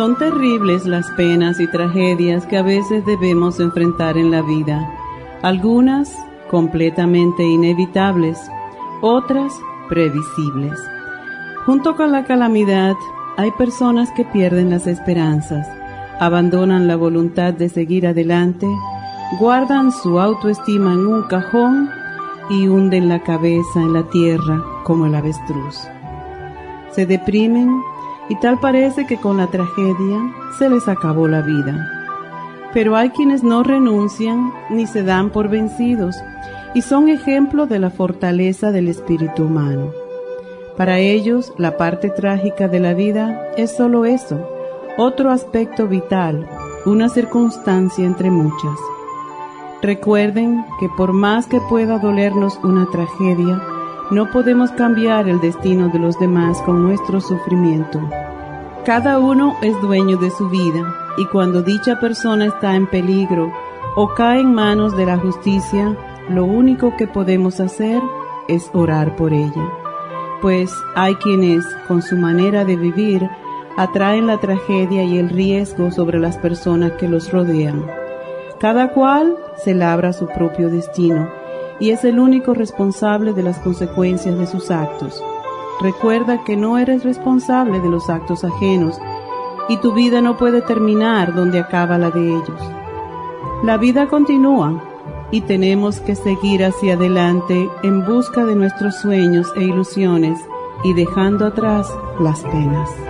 Son terribles las penas y tragedias que a veces debemos enfrentar en la vida algunas completamente inevitables, otras previsibles. Junto con la calamidad, hay personas que pierden las esperanzas, abandonan la voluntad de seguir adelante, guardan su autoestima en un cajón y hunden la cabeza en la tierra como el avestruz. Se deprimen y tal parece que con la tragedia se les acabó la vida. Pero hay quienes no renuncian ni se dan por vencidos y son ejemplo de la fortaleza del espíritu humano. Para ellos, la parte trágica de la vida es solo eso, otro aspecto vital, una circunstancia entre muchas. Recuerden que por más que pueda dolernos una tragedia, no podemos cambiar el destino de los demás con nuestro sufrimiento. Cada uno es dueño de su vida y cuando dicha persona está en peligro o cae en manos de la justicia, lo único que podemos hacer es orar por ella. Pues hay quienes, con su manera de vivir, atraen la tragedia y el riesgo sobre las personas que los rodean. Cada cual se labra su propio destino y es el único responsable de las consecuencias de sus actos. Recuerda que no eres responsable de los actos ajenos y tu vida no puede terminar donde acaba la de ellos. La vida continúa y tenemos que seguir hacia adelante en busca de nuestros sueños e ilusiones y dejando atrás las penas.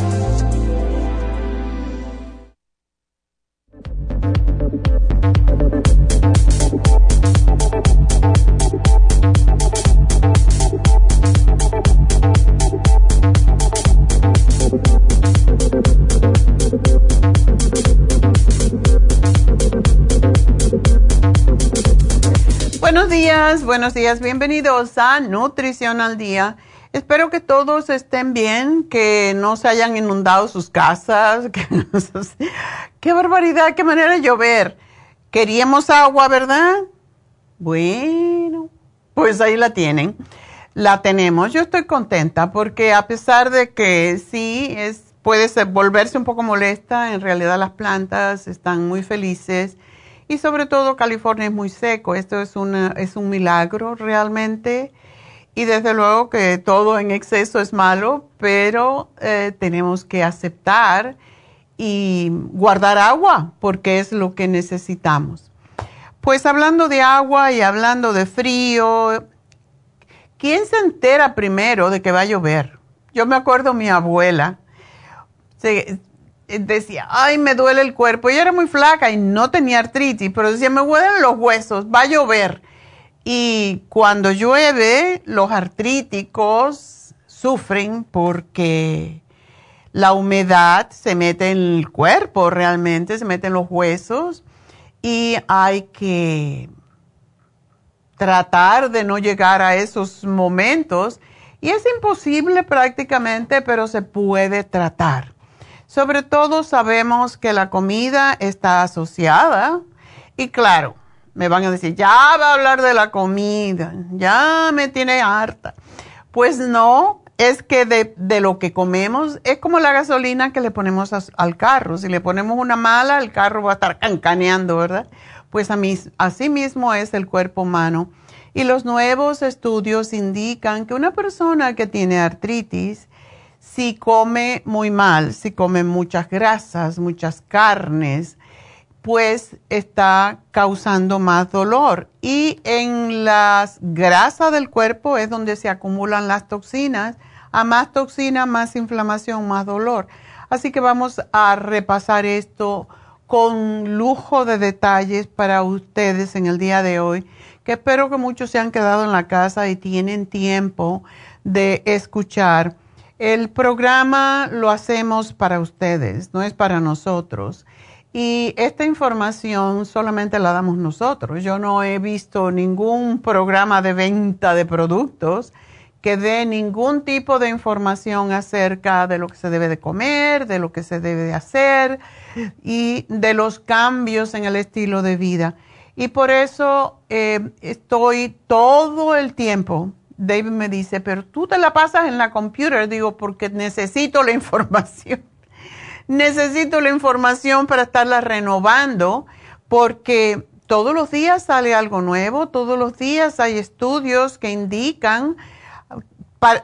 Buenos días, bienvenidos a Nutrición al Día. Espero que todos estén bien, que no se hayan inundado sus casas. qué barbaridad, qué manera de llover. Queríamos agua, ¿verdad? Bueno, pues ahí la tienen. La tenemos. Yo estoy contenta porque a pesar de que sí, es, puede volverse un poco molesta, en realidad las plantas están muy felices y sobre todo California es muy seco. Esto es, es un milagro realmente. Y desde luego que todo en exceso es malo, pero eh, tenemos que aceptar y guardar agua porque es lo que necesitamos. Pues hablando de agua y hablando de frío, ¿quién se entera primero de que va a llover? Yo me acuerdo mi abuela, decía, ay, me duele el cuerpo. Ella era muy flaca y no tenía artritis, pero decía, me duelen los huesos, va a llover. Y cuando llueve, los artríticos sufren porque la humedad se mete en el cuerpo realmente, se mete en los huesos y hay que tratar de no llegar a esos momentos. Y es imposible prácticamente, pero se puede tratar. Sobre todo sabemos que la comida está asociada y claro, me van a decir, ya va a hablar de la comida, ya me tiene harta. Pues no, es que de, lo que comemos es como la gasolina que le ponemos al carro. Si le ponemos una mala, el carro va a estar cancaneando, ¿verdad? Pues a mí, así mismo es el cuerpo humano. Y los nuevos estudios indican que una persona que tiene artritis si come muy mal, si come muchas grasas, muchas carnes, pues está causando más dolor. Y en las grasas del cuerpo es donde se acumulan las toxinas. A más toxina, más inflamación, más dolor. Así que vamos a repasar esto con lujo de detalles para ustedes en el día de hoy, que espero que muchos se han quedado en la casa y tienen tiempo de escuchar el programa lo hacemos para ustedes, no es para nosotros. Y esta información solamente la damos nosotros. Yo no he visto ningún programa de venta de productos que dé ningún tipo de información acerca de lo que se debe de comer, de lo que se debe de hacer y de los cambios en el estilo de vida. Y por eso eh, estoy todo el tiempo David me dice, pero tú te la pasas en la computer. Digo, porque necesito la información. necesito la información para estarla renovando, porque todos los días sale algo nuevo, todos los días hay estudios que indican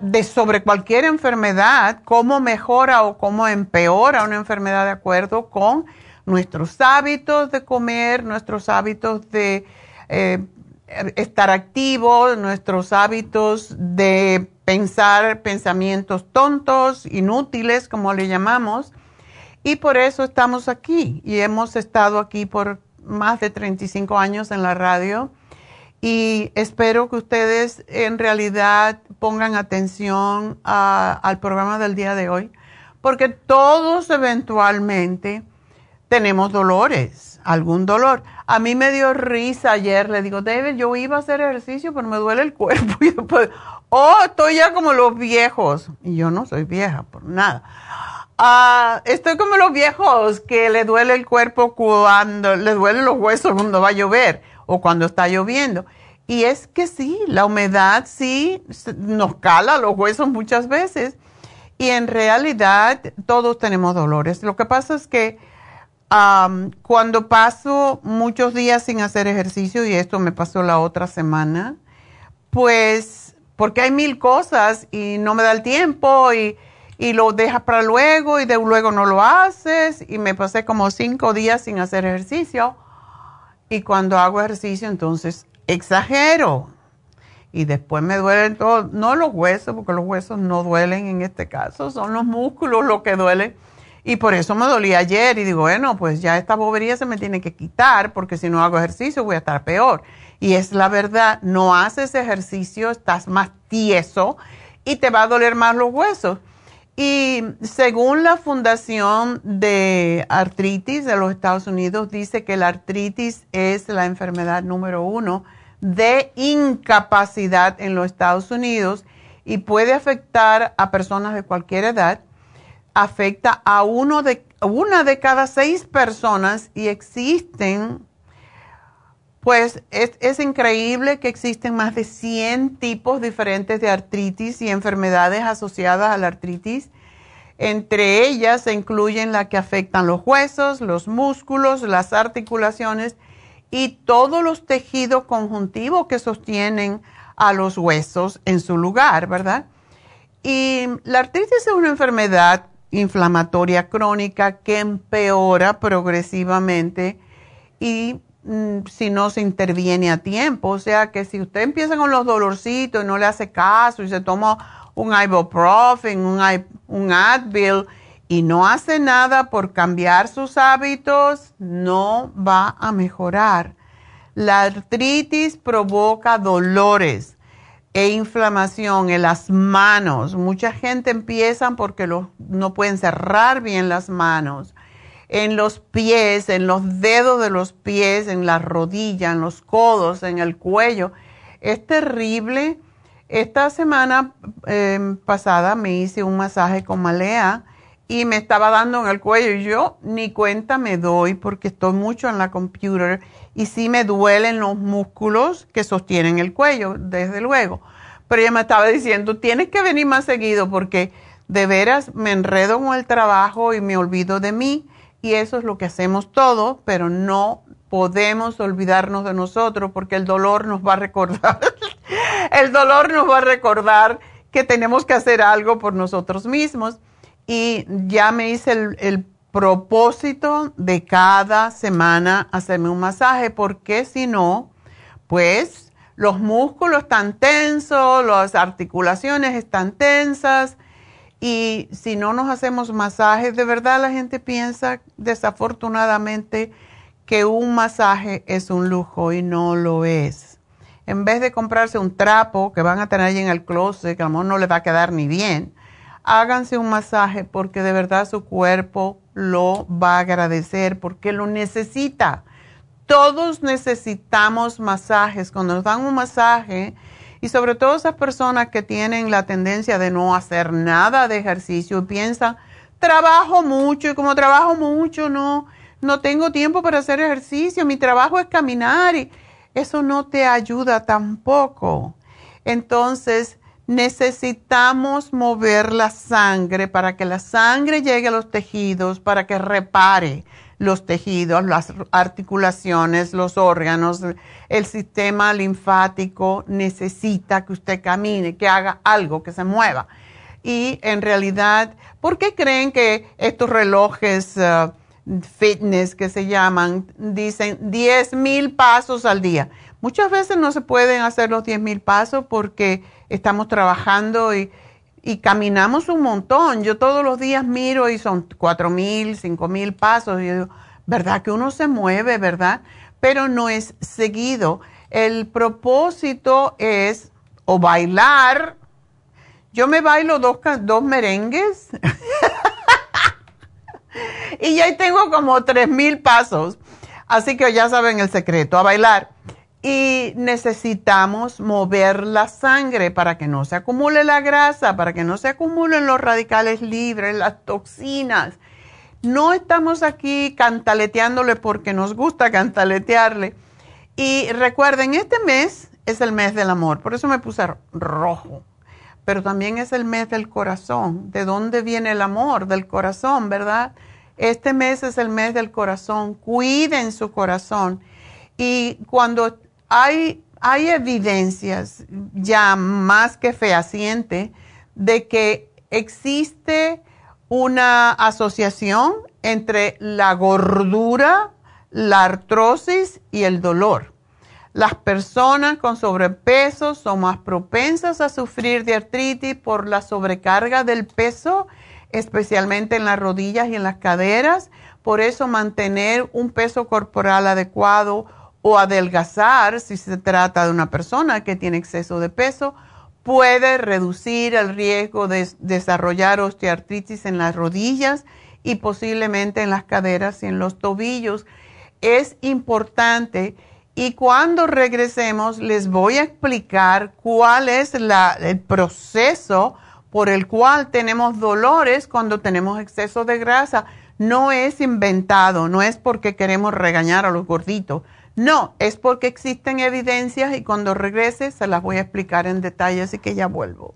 de sobre cualquier enfermedad, cómo mejora o cómo empeora una enfermedad de acuerdo con nuestros hábitos de comer, nuestros hábitos de eh, estar activos, nuestros hábitos de pensar pensamientos tontos, inútiles, como le llamamos. Y por eso estamos aquí. Y hemos estado aquí por más de 35 años en la radio. Y espero que ustedes en realidad pongan atención al programa del día de hoy, porque todos eventualmente tenemos dolores, algún dolor. A mí me dio risa ayer, le digo, David, yo iba a hacer ejercicio, pero me duele el cuerpo. Y después, oh, estoy ya como los viejos. Y yo no soy vieja, por nada. Ah, estoy como los viejos que le duele el cuerpo cuando, le duelen los huesos cuando va a llover o cuando está lloviendo. Y es que sí, la humedad sí nos cala los huesos muchas veces. Y en realidad todos tenemos dolores. Lo que pasa es que cuando paso muchos días sin hacer ejercicio, y esto me pasó la otra semana, pues porque hay mil cosas y no me da el tiempo y, y lo dejas para luego y de luego no lo haces y me pasé como cinco días sin hacer ejercicio y cuando hago ejercicio entonces exagero. Y después me duelen todos, no los huesos porque los huesos no duelen en este caso, son los músculos los que duelen y por eso me dolía ayer y digo, bueno, pues ya esta bobería se me tiene que quitar porque si no hago ejercicio voy a estar peor. Y es la verdad, no haces ejercicio, estás más tieso y te va a doler más los huesos. Y según la Fundación de Artritis de los Estados Unidos, dice que la artritis es la enfermedad número uno de incapacidad en los Estados Unidos y puede afectar a personas de cualquier edad afecta a uno de, una de cada seis personas y existen, pues es, es increíble que existen más de 100 tipos diferentes de artritis y enfermedades asociadas a la artritis. Entre ellas se incluyen las que afectan los huesos, los músculos, las articulaciones y todos los tejidos conjuntivos que sostienen a los huesos en su lugar, ¿verdad? Y la artritis es una enfermedad inflamatoria crónica que empeora progresivamente y mm, si no se interviene a tiempo. O sea que si usted empieza con los dolorcitos y no le hace caso y se toma un ibuprofen, un, un Advil y no hace nada por cambiar sus hábitos, no va a mejorar. La artritis provoca dolores e inflamación en las manos. Mucha gente empieza porque no pueden cerrar bien las manos. En los pies, en los dedos de los pies, en las rodillas, en los codos, en el cuello. Es terrible. Esta semana em, pasada me hice un masaje con malea y me estaba dando en el cuello y yo ni cuenta me doy porque estoy mucho en la computer y sí me duelen los músculos que sostienen el cuello, desde luego. Pero ella me estaba diciendo, tienes que venir más seguido porque de veras me enredo con el trabajo y me olvido de mí y eso es lo que hacemos todos, pero no podemos olvidarnos de nosotros porque el dolor nos va a recordar, el dolor nos va a recordar que tenemos que hacer algo por nosotros mismos y ya me hice el, propósito de cada semana hacerme un masaje, porque si no, pues los músculos están tensos, las articulaciones están tensas y si no nos hacemos masajes, de verdad la gente piensa desafortunadamente que un masaje es un lujo y no lo es. En vez de comprarse un trapo que van a tener ahí en el closet, que a lo mejor no le va a quedar ni bien, háganse un masaje porque de verdad su cuerpo lo va a agradecer porque lo necesita. Todos necesitamos masajes. Cuando nos dan un masaje, y sobre todo esas personas que tienen la tendencia de no hacer nada de ejercicio y piensan, trabajo mucho y como trabajo mucho, no, no tengo tiempo para hacer ejercicio, mi trabajo es caminar y eso no te ayuda tampoco. Entonces, necesitamos mover la sangre para que la sangre llegue a los tejidos, para que repare los tejidos, las articulaciones, los órganos, el sistema linfático necesita que usted camine, que haga algo, que se mueva. Y en realidad, ¿por qué creen que estos relojes uh, fitness que se llaman dicen 10 mil pasos al día? Muchas veces no se pueden hacer los 10 mil pasos porque estamos trabajando y, caminamos un montón. Yo todos los días miro y son cuatro mil, cinco mil pasos. Y digo, ¿verdad que uno se mueve, verdad? Pero no es seguido. El propósito es o bailar. Yo me bailo dos, dos merengues y ya tengo como tres mil pasos. Así que ya saben el secreto, a bailar y necesitamos mover la sangre para que no se acumule la grasa, para que no se acumulen los radicales libres, las toxinas. No estamos aquí cantaleteándole porque nos gusta cantaletearle. Y recuerden, este mes es el mes del amor, por eso me puse rojo. Pero también es el mes del corazón. ¿De dónde viene el amor? Del corazón, ¿verdad? Este mes es el mes del corazón. Cuiden su corazón. Y cuando hay, hay evidencias ya más que fehaciente de que existe una asociación entre la gordura, la artrosis y el dolor. Las personas con sobrepeso son más propensas a sufrir de artritis por la sobrecarga del peso, especialmente en las rodillas y en las caderas. Por eso mantener un peso corporal adecuado o adelgazar, si se trata de una persona que tiene exceso de peso, puede reducir el riesgo de desarrollar osteoartritis en las rodillas y posiblemente en las caderas y en los tobillos. Es importante y cuando regresemos les voy a explicar cuál es el proceso por el cual tenemos dolores cuando tenemos exceso de grasa. No es inventado, no es porque queremos regañar a los gorditos no, es porque existen evidencias y cuando regrese se las voy a explicar en detalle, así que ya vuelvo.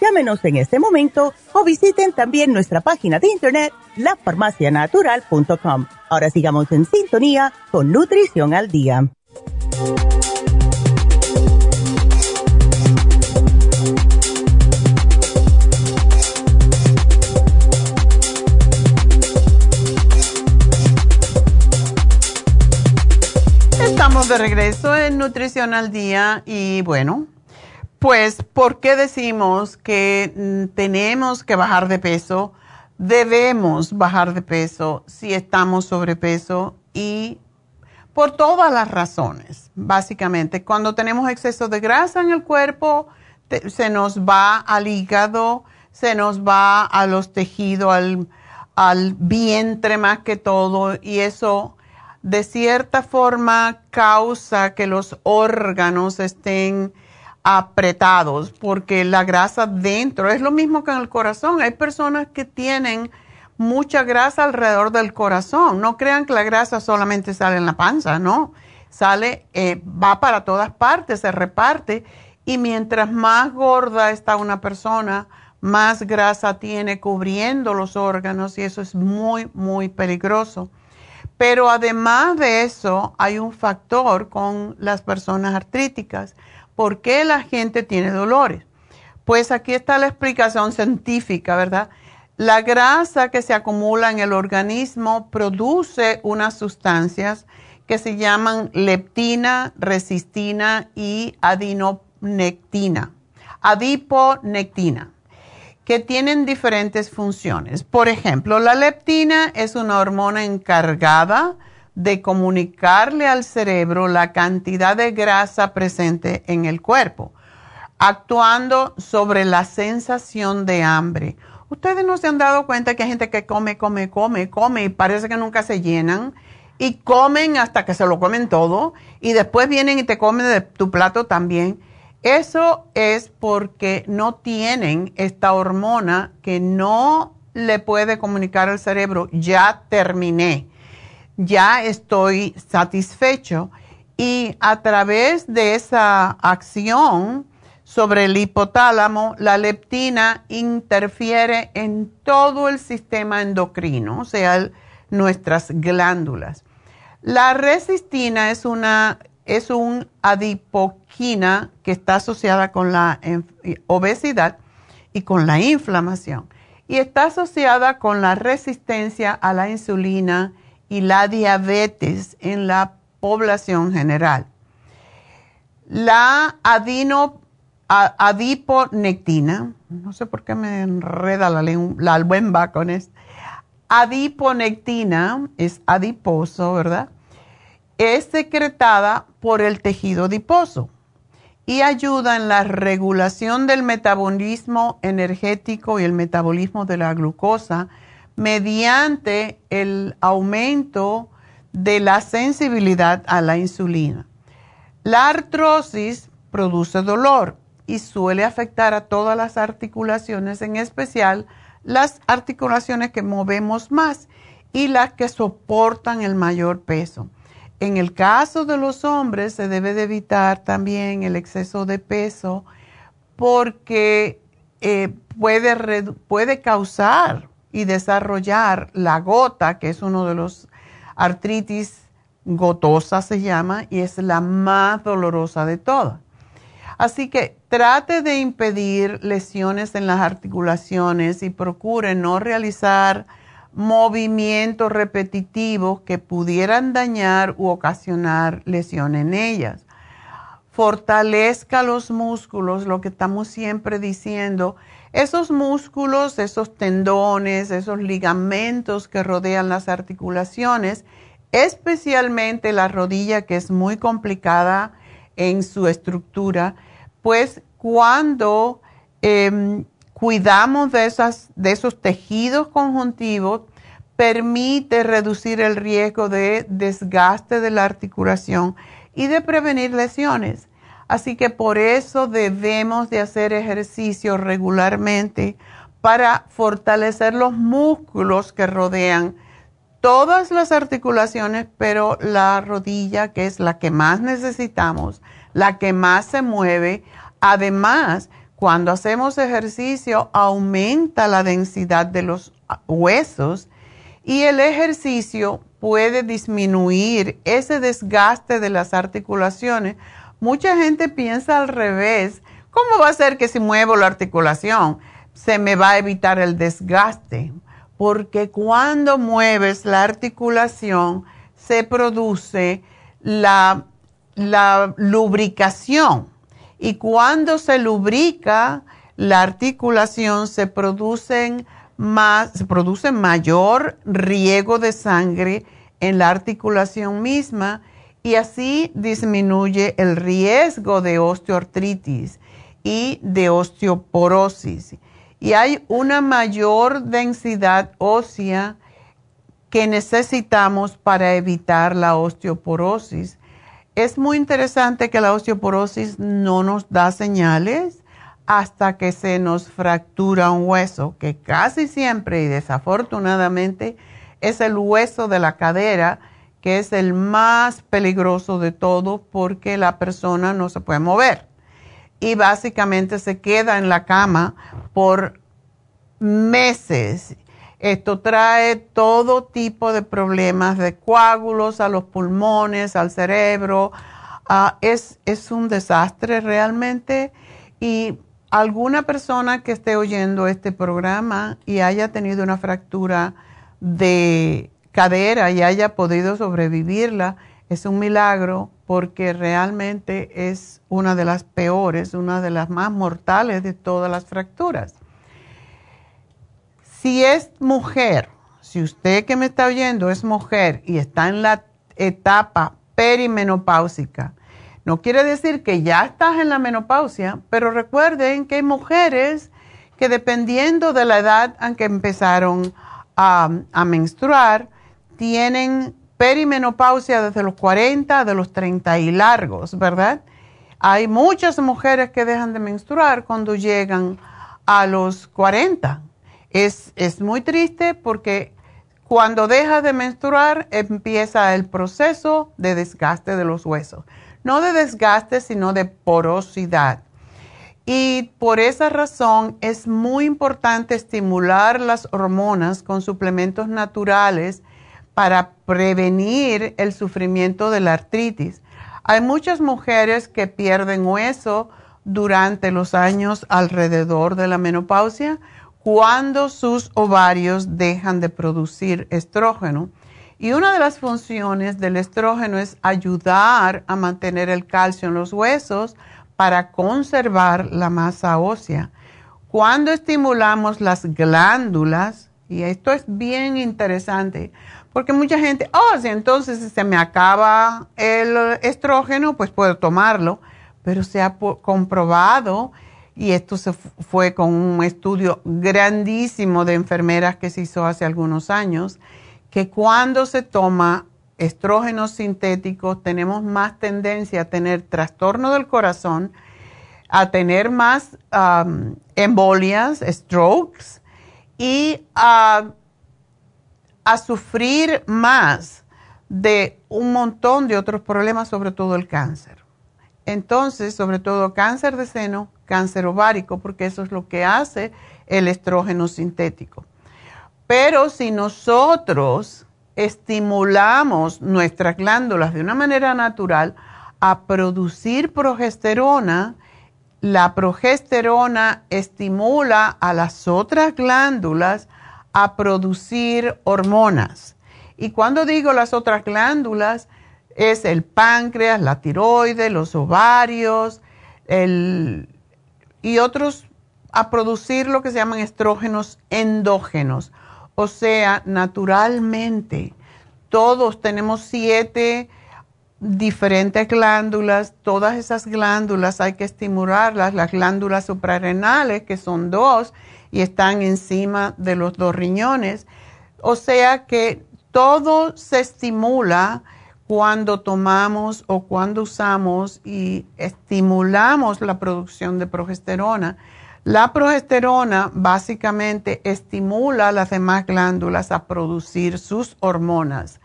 Llámenos en este momento o visiten también nuestra página de internet, lafarmacianatural.com. Ahora sigamos en sintonía con Nutrición al Día. Estamos de regreso en Nutrición al Día y bueno, pues ¿por qué decimos que mm, tenemos que bajar de peso? Debemos bajar de peso si estamos sobrepeso y por todas las razones, básicamente. Cuando tenemos exceso de grasa en el cuerpo, se nos va al hígado, se nos va a los tejidos, al, al vientre más que todo, y eso de cierta forma causa que los órganos estén apretados porque la grasa dentro es lo mismo que en el corazón. Hay personas que tienen mucha grasa alrededor del corazón. No crean que la grasa solamente sale en la panza, no. Sale, eh, va para todas partes, se reparte y mientras más gorda está una persona, más grasa tiene cubriendo los órganos y eso es muy, muy peligroso. Pero además de eso, hay un factor con las personas artríticas. ¿Por qué la gente tiene dolores? Pues aquí está la explicación científica, ¿verdad? La grasa que se acumula en el organismo produce unas sustancias que se llaman leptina, resistina y adinonectina. Adiponectina que tienen diferentes funciones. Por ejemplo, la leptina es una hormona encargada de comunicarle al cerebro la cantidad de grasa presente en el cuerpo, actuando sobre la sensación de hambre. Ustedes no se han dado cuenta que hay gente que come, come, come, come y parece que nunca se llenan y comen hasta que se lo comen todo y después vienen y te comen de tu plato también eso es porque no tienen esta hormona que no le puede comunicar al cerebro, ya terminé, ya estoy satisfecho. Y a través de esa acción sobre el hipotálamo, la leptina interfiere en todo el sistema endocrino, o sea, nuestras glándulas. La resistina es una es un adipoquina que está asociada con la obesidad y con la inflamación. Y está asociada con la resistencia a la insulina y la diabetes en la población general. La adiponectina, no sé por qué me enreda la, la albuemba con esto, adiponectina es adiposo, ¿verdad? Es secretada por el tejido adiposo y ayuda en la regulación del metabolismo energético y el metabolismo de la glucosa mediante el aumento de la sensibilidad a la insulina. La artrosis produce dolor y suele afectar a todas las articulaciones, en especial las articulaciones que movemos más y las que soportan el mayor peso. En el caso de los hombres se debe de evitar también el exceso de peso porque eh, puede, puede causar y desarrollar la gota, que es uno de los artritis gotosa se llama y es la más dolorosa de todas. Así que trate de impedir lesiones en las articulaciones y procure no realizar movimientos repetitivos que pudieran dañar u ocasionar lesión en ellas. Fortalezca los músculos, lo que estamos siempre diciendo. Esos músculos, esos tendones, esos ligamentos que rodean las articulaciones, especialmente la rodilla que es muy complicada en su estructura, pues cuando em, cuidamos de, esas, de esos tejidos conjuntivos, permite reducir el riesgo de desgaste de la articulación y de prevenir lesiones. Así que por eso debemos de hacer ejercicio regularmente para fortalecer los músculos que rodean todas las articulaciones, pero la rodilla, que es la que más necesitamos, la que más se mueve, además cuando hacemos ejercicio aumenta la densidad de los huesos y el ejercicio puede disminuir ese desgaste de las articulaciones. Mucha gente piensa al revés. ¿Cómo va a ser que si muevo la articulación se me va a evitar el desgaste? Porque cuando mueves la articulación se produce la, lubricación y cuando se lubrica la articulación se producen más, se produce mayor riego de sangre en la articulación misma y así disminuye el riesgo de osteoartritis y de osteoporosis. Y hay una mayor densidad ósea que necesitamos para evitar la osteoporosis es muy interesante que la osteoporosis no nos da señales hasta que se nos fractura un hueso, que casi siempre y desafortunadamente es el hueso de la cadera, que es el más peligroso de todo porque la persona no se puede mover y básicamente se queda en la cama por meses esto trae todo tipo de problemas de coágulos a los pulmones, al cerebro. Ah, es, es un desastre realmente. Y alguna persona que esté oyendo este programa y haya tenido una fractura de cadera y haya podido sobrevivirla, es un milagro porque realmente es una de las peores, una de las más mortales de todas las fracturas. Si es mujer, si usted que me está oyendo es mujer y está en la etapa perimenopáusica, no quiere decir que ya estás en la menopausia, pero recuerden que hay mujeres que dependiendo de la edad en que empezaron a, a menstruar, tienen perimenopausia desde los 40, de los 30 y largos, ¿verdad? Hay muchas mujeres que dejan de menstruar cuando llegan a los 40 es, muy triste porque cuando deja de menstruar empieza el proceso de desgaste de los huesos. No de desgaste, sino de porosidad. Y por esa razón es muy importante estimular las hormonas con suplementos naturales para prevenir el sufrimiento de la artritis. Hay muchas mujeres que pierden hueso durante los años alrededor de la menopausia cuando sus ovarios dejan de producir estrógeno Y una de las funciones del estrógeno es ayudar a mantener el calcio en los huesos para conservar la masa ósea. Cuando estimulamos las glándulas, y esto es bien interesante, porque mucha gente, oh, si entonces se me acaba el estrógeno, pues puedo tomarlo, pero se ha comprobado, y esto se fue con un estudio grandísimo de enfermeras que se hizo hace algunos años, que cuando se toma estrógenos sintéticos tenemos más tendencia a tener trastorno del corazón, a tener más embolias, strokes y a, a sufrir más de un montón de otros problemas, sobre todo el cáncer. Entonces, sobre todo cáncer de seno, cáncer ovárico, porque eso es lo que hace el estrógeno sintético. Pero si nosotros estimulamos nuestras glándulas de una manera natural a producir progesterona, la progesterona estimula a las otras glándulas a producir hormonas. Y cuando digo las otras glándulas, es el páncreas, la tiroides, los ovarios y otros a producir lo que se llaman estrógenos endógenos. O sea, naturalmente, todos tenemos siete diferentes glándulas, todas esas glándulas hay que estimularlas, las glándulas suprarrenales, que son dos y están encima de los dos riñones. O sea que todo se estimula cuando tomamos o cuando usamos y estimulamos la producción de progesterona. La progesterona básicamente estimula a las demás glándulas a producir sus hormonas,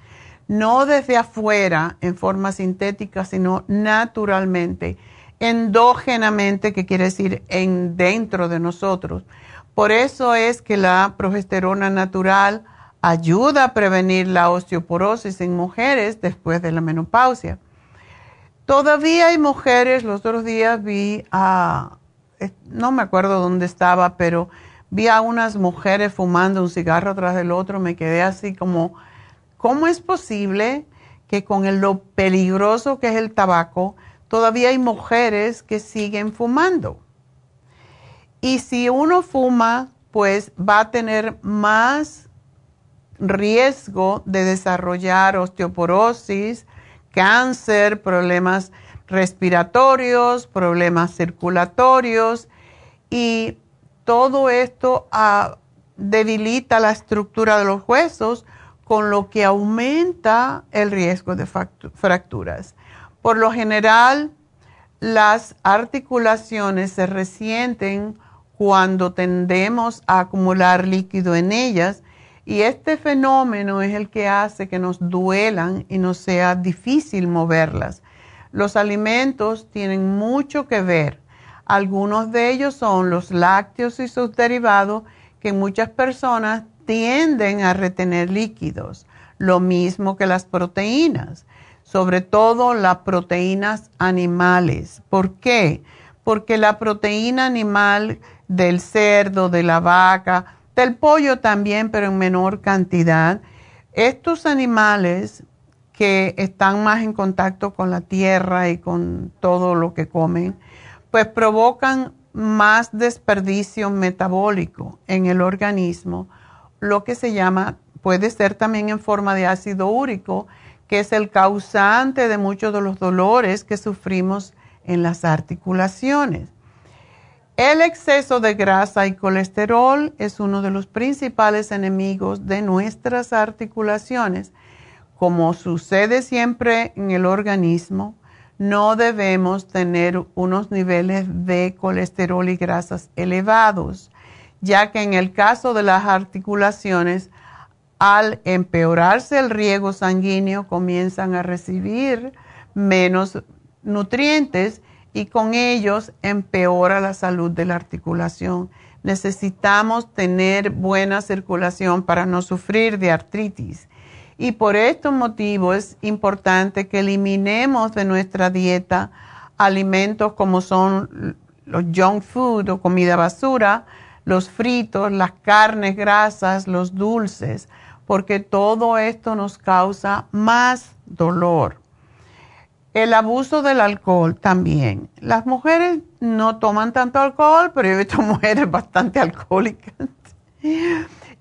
no desde afuera en forma sintética, sino naturalmente, endógenamente, que quiere decir en dentro de nosotros. Por eso es que la progesterona natural ayuda a prevenir la osteoporosis en mujeres después de la menopausia. Todavía hay mujeres, los otros días vi a no me acuerdo dónde estaba, pero vi a unas mujeres fumando un cigarro tras del otro, me quedé así como, ¿cómo es posible que con lo peligroso que es el tabaco, todavía hay mujeres que siguen fumando? Y si uno fuma, pues va a tener más riesgo de desarrollar osteoporosis, cáncer, problemas respiratorios, problemas circulatorios y todo esto ah, debilita la estructura de los huesos, con lo que aumenta el riesgo de fracturas. Por lo general, las articulaciones se resienten cuando tendemos a acumular líquido en ellas y este fenómeno es el que hace que nos duelan y nos sea difícil moverlas. Los alimentos tienen mucho que ver. Algunos de ellos son los lácteos y sus derivados que muchas personas tienden a retener líquidos, lo mismo que las proteínas, sobre todo las proteínas animales. ¿Por qué? Porque la proteína animal del cerdo, de la vaca, del pollo también, pero en menor cantidad, estos animales que están más en contacto con la tierra y con todo lo que comen, pues provocan más desperdicio metabólico en el organismo, lo que se llama, puede ser también en forma de ácido úrico, que es el causante de muchos de los dolores que sufrimos en las articulaciones. El exceso de grasa y colesterol es uno de los principales enemigos de nuestras articulaciones. Como sucede siempre en el organismo, no debemos tener unos niveles de colesterol y grasas elevados, ya que en el caso de las articulaciones, al empeorarse el riego sanguíneo, comienzan a recibir menos nutrientes y con ellos empeora la salud de la articulación. Necesitamos tener buena circulación para no sufrir de artritis y por estos motivos es importante que eliminemos de nuestra dieta alimentos como son los junk food o comida basura, los fritos, las carnes grasas, los dulces, porque todo esto nos causa más dolor. El abuso del alcohol también. Las mujeres no toman tanto alcohol, pero yo he visto mujeres bastante alcohólicas.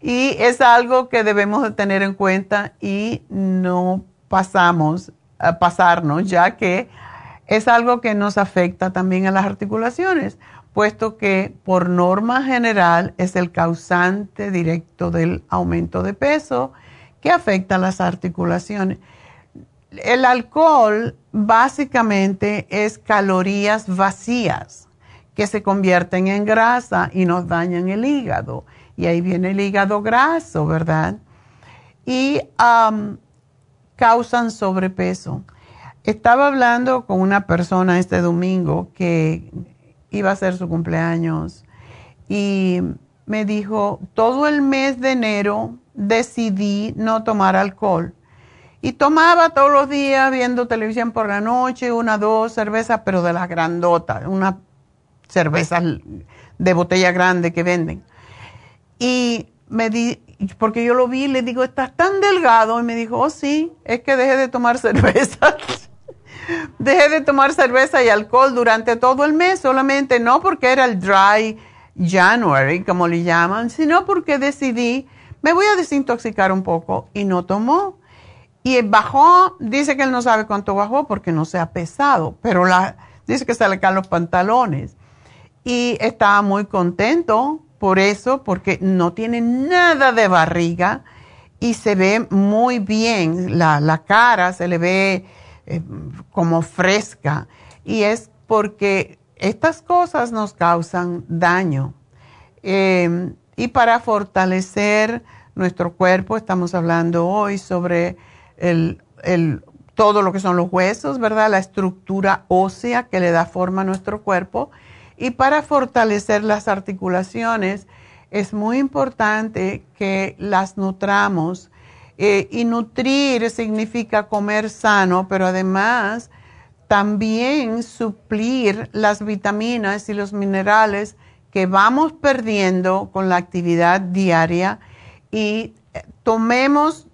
Y es algo que debemos de tener en cuenta y no pasamos a pasarnos, ya que es algo que nos afecta también a las articulaciones, puesto que por norma general es el causante directo del aumento de peso que afecta a las articulaciones. El alcohol básicamente es calorías vacías que se convierten en grasa y nos dañan el hígado. Y ahí viene el hígado graso, ¿verdad? Y causan sobrepeso. Estaba hablando con una persona este domingo que iba a ser su cumpleaños y me dijo, todo el mes de enero decidí no tomar alcohol. Y tomaba todos los días viendo televisión por la noche, una, dos cervezas, pero de las grandotas, una cerveza de botella grande que venden. Y me di, porque yo lo vi, le digo, estás tan delgado. Y me dijo, oh sí, es que dejé de tomar cerveza. dejé de tomar cerveza y alcohol durante todo el mes, solamente no porque era el dry January, como le llaman, sino porque decidí, me voy a desintoxicar un poco y no tomó. Y bajó, dice que él no sabe cuánto bajó porque no se ha pesado, pero dice que se le caen los pantalones. Y estaba muy contento por eso, porque no tiene nada de barriga y se ve muy bien, la, la cara se le ve eh, como fresca. Y es porque estas cosas nos causan daño. Eh, y para fortalecer nuestro cuerpo, estamos hablando hoy sobre el, el, todo lo que son los huesos, ¿verdad? La estructura ósea que le da forma a nuestro cuerpo. Y para fortalecer las articulaciones es muy importante que las nutramos. Eh, y nutrir significa comer sano, pero además también suplir las vitaminas y los minerales que vamos perdiendo con la actividad diaria y eh, tomemos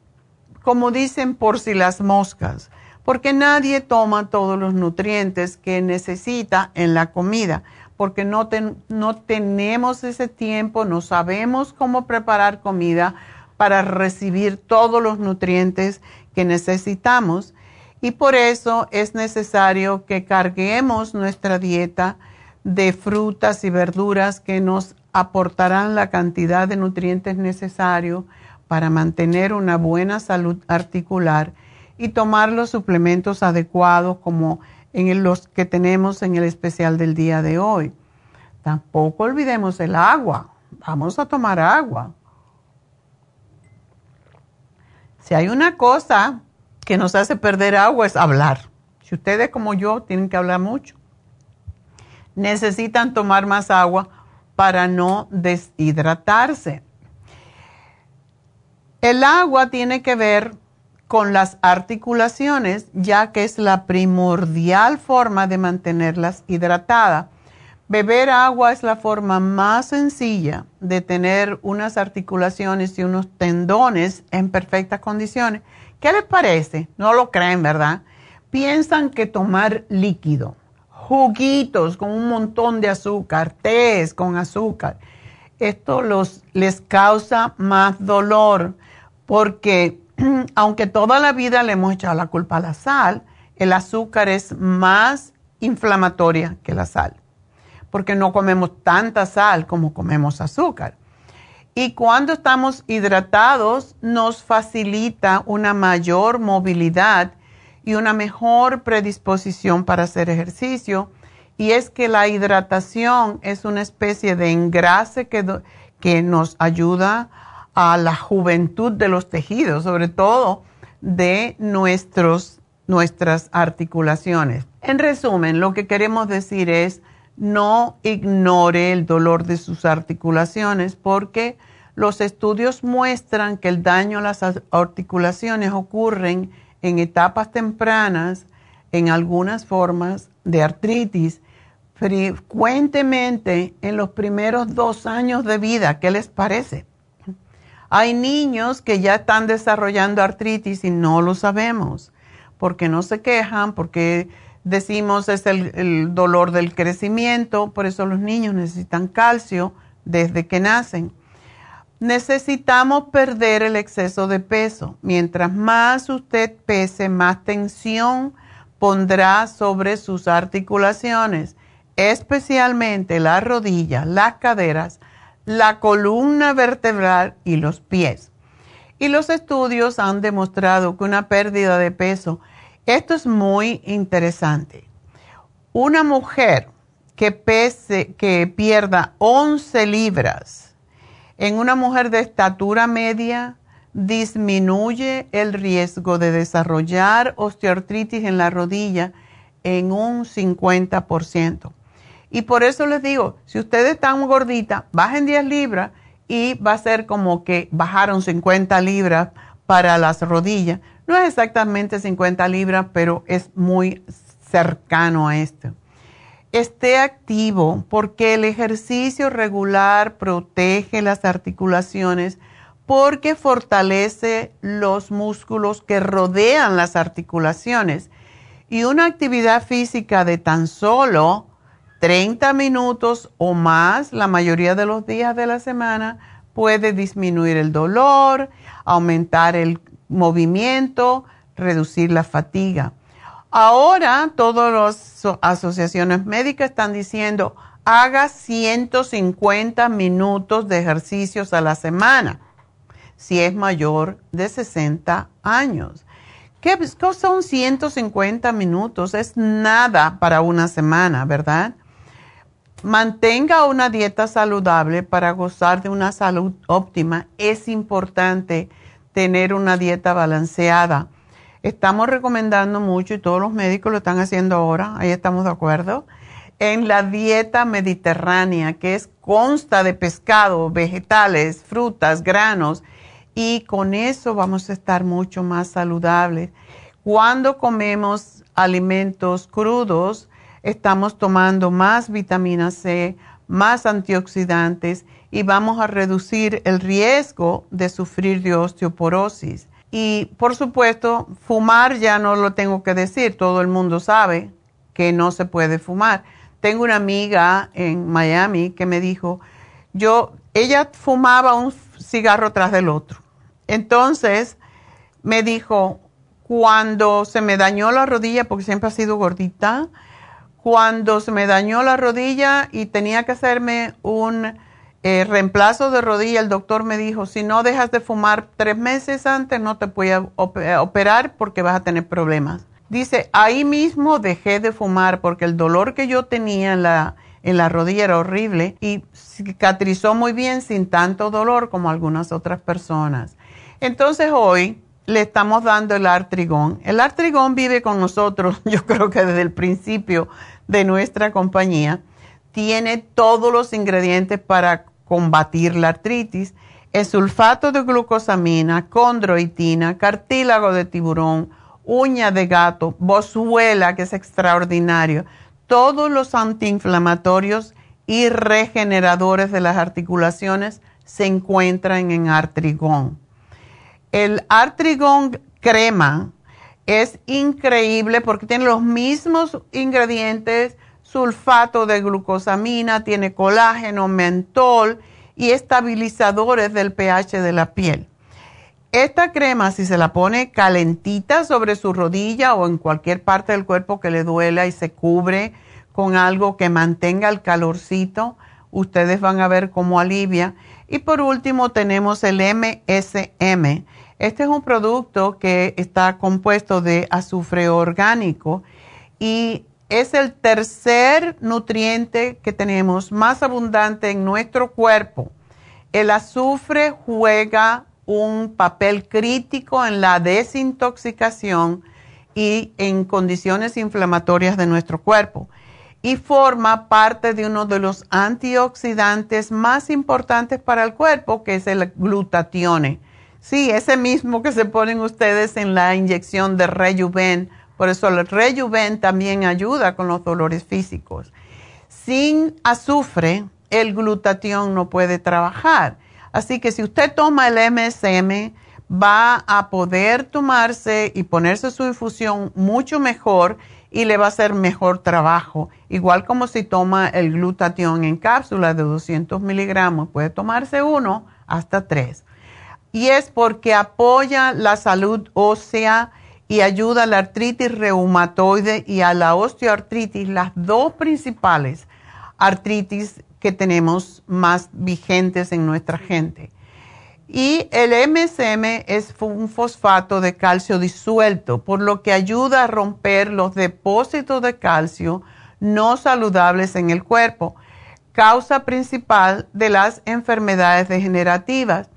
como dicen, por si las moscas, porque nadie toma todos los nutrientes que necesita en la comida, porque no, no tenemos ese tiempo, no sabemos cómo preparar comida para recibir todos los nutrientes que necesitamos. Y por eso es necesario que carguemos nuestra dieta de frutas y verduras que nos aportarán la cantidad de nutrientes necesarios para mantener una buena salud articular y tomar los suplementos adecuados como en los que tenemos en el especial del día de hoy. Tampoco olvidemos el agua. Vamos a tomar agua. Si hay una cosa que nos hace perder agua es hablar. Si ustedes como yo tienen que hablar mucho, necesitan tomar más agua para no deshidratarse. El agua tiene que ver con las articulaciones, ya que es la primordial forma de mantenerlas hidratadas. Beber agua es la forma más sencilla de tener unas articulaciones y unos tendones en perfectas condiciones. ¿Qué les parece? No lo creen, ¿verdad? Piensan que tomar líquido, juguitos con un montón de azúcar, tés con azúcar, esto los, les causa más dolor porque aunque toda la vida le hemos echado la culpa a la sal, el azúcar es más inflamatoria que la sal, porque no comemos tanta sal como comemos azúcar. Y cuando estamos hidratados nos facilita una mayor movilidad y una mejor predisposición para hacer ejercicio. Y es que la hidratación es una especie de engrase que, que nos ayuda a la juventud de los tejidos, sobre todo de nuestros, nuestras articulaciones. En resumen, lo que queremos decir es no ignore el dolor de sus articulaciones porque los estudios muestran que el daño a las articulaciones ocurren en etapas tempranas en algunas formas de artritis, frecuentemente en los primeros dos años de vida. ¿Qué les parece? Hay niños que ya están desarrollando artritis y no lo sabemos, porque no se quejan, porque decimos es el, el dolor del crecimiento, por eso los niños necesitan calcio desde que nacen. Necesitamos perder el exceso de peso. Mientras más usted pese, más tensión pondrá sobre sus articulaciones, especialmente las rodillas, las caderas, la columna vertebral y los pies. Y los estudios han demostrado que una pérdida de peso, esto es muy interesante. Una mujer que pese, que pierda 11 libras en una mujer de estatura media, disminuye el riesgo de desarrollar osteoartritis en la rodilla en un 50%. Y por eso les digo, si ustedes están gordita, bajen 10 libras y va a ser como que bajaron 50 libras para las rodillas. No es exactamente 50 libras, pero es muy cercano a esto. Esté activo porque el ejercicio regular protege las articulaciones porque fortalece los músculos que rodean las articulaciones. Y una actividad física de tan solo 30 minutos o más la mayoría de los días de la semana puede disminuir el dolor, aumentar el movimiento, reducir la fatiga. Ahora todas las asociaciones médicas están diciendo haga 150 minutos de ejercicios a la semana si es mayor de 60 años. ¿Qué son 150 minutos? Es nada para una semana, ¿verdad? Mantenga una dieta saludable para gozar de una salud óptima. Es importante tener una dieta balanceada. Estamos recomendando mucho y todos los médicos lo están haciendo ahora, ahí estamos de acuerdo, en la dieta mediterránea, que es consta de pescado, vegetales, frutas, granos, y con eso vamos a estar mucho más saludables. Cuando comemos alimentos crudos, estamos tomando más vitamina C, más antioxidantes y vamos a reducir el riesgo de sufrir de osteoporosis. Y por supuesto, fumar ya no lo tengo que decir, todo el mundo sabe que no se puede fumar. Tengo una amiga en Miami que me dijo, yo, ella fumaba un cigarro tras del otro. Entonces me dijo, cuando se me dañó la rodilla, porque siempre ha sido gordita, cuando se me dañó la rodilla y tenía que hacerme un eh, reemplazo de rodilla, el doctor me dijo, si no dejas de fumar tres meses antes, no te voy a operar porque vas a tener problemas. Dice, ahí mismo dejé de fumar porque el dolor que yo tenía en la, en la rodilla era horrible y cicatrizó muy bien sin tanto dolor como algunas otras personas. Entonces hoy le estamos dando el artrigón. El artrigón vive con nosotros, yo creo que desde el principio de nuestra compañía, tiene todos los ingredientes para combatir la artritis. Es sulfato de glucosamina, condroitina, cartílago de tiburón, uña de gato, bozuela, que es extraordinario. Todos los antiinflamatorios y regeneradores de las articulaciones se encuentran en artrigón. El artrigón crema es increíble porque tiene los mismos ingredientes, sulfato de glucosamina, tiene colágeno, mentol y estabilizadores del pH de la piel. Esta crema, si se la pone calentita sobre su rodilla o en cualquier parte del cuerpo que le duela y se cubre con algo que mantenga el calorcito, ustedes van a ver cómo alivia. Y por último tenemos el MSM este es un producto que está compuesto de azufre orgánico y es el tercer nutriente que tenemos más abundante en nuestro cuerpo. El azufre juega un papel crítico en la desintoxicación y en condiciones inflamatorias de nuestro cuerpo y forma parte de uno de los antioxidantes más importantes para el cuerpo, que es el glutatione. Sí, ese mismo que se ponen ustedes en la inyección de Rejuven. Por eso el Rejuven también ayuda con los dolores físicos. Sin azufre, el glutatión no puede trabajar. Así que si usted toma el MSM, va a poder tomarse y ponerse su infusión mucho mejor y le va a hacer mejor trabajo. Igual como si toma el glutatión en cápsula de 200 miligramos, puede tomarse uno hasta tres. Y es porque apoya la salud ósea y ayuda a la artritis reumatoide y a la osteoartritis, las dos principales artritis que tenemos más vigentes en nuestra gente. Y el MSM es un fosfato de calcio disuelto, por lo que ayuda a romper los depósitos de calcio no saludables en el cuerpo, causa principal de las enfermedades degenerativas,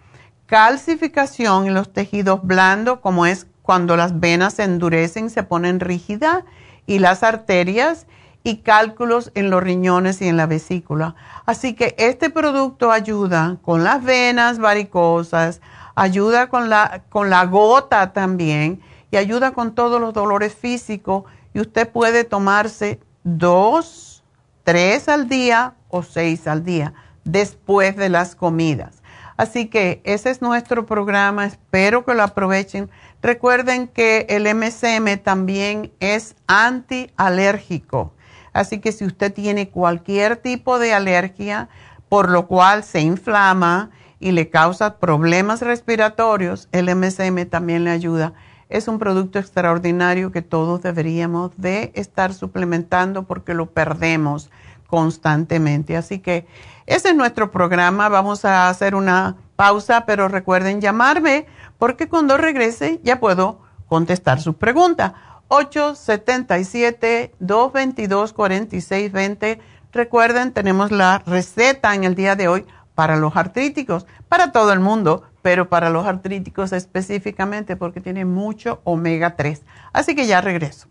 calcificación en los tejidos blandos, como es cuando las venas se endurecen, se ponen rígidas, y las arterias, y cálculos en los riñones y en la vesícula. Así que este producto ayuda con las venas varicosas, ayuda con la, con la gota también y ayuda con todos los dolores físicos y usted puede tomarse dos, tres al día o seis al día después de las comidas. Así que ese es nuestro programa, espero que lo aprovechen. Recuerden que el MSM también es antialérgico Así que si usted tiene cualquier tipo de alergia, por lo cual se inflama y le causa problemas respiratorios, el MSM también le ayuda. Es un producto extraordinario que todos deberíamos de estar suplementando porque lo perdemos constantemente. Así que ese es nuestro programa. Vamos a hacer una pausa, pero recuerden llamarme porque cuando regrese ya puedo contestar sus preguntas. 877-222-4620. Recuerden, tenemos la receta en el día de hoy para los artríticos, para todo el mundo, pero para los artríticos específicamente porque tiene mucho omega 3. Así que ya regreso.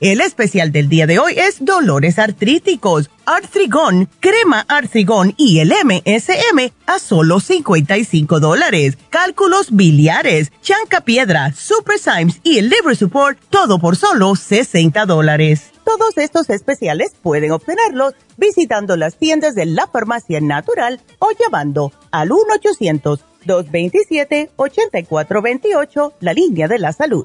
El especial del día de hoy es dolores artríticos, artrigón, crema artrigón y el MSM a solo 55 dólares. Cálculos biliares, chanca piedra, super Symes y el liver support, todo por solo 60 dólares. Todos estos especiales pueden obtenerlos visitando las tiendas de la farmacia natural o llamando al 1-800-227-8428, la línea de la salud.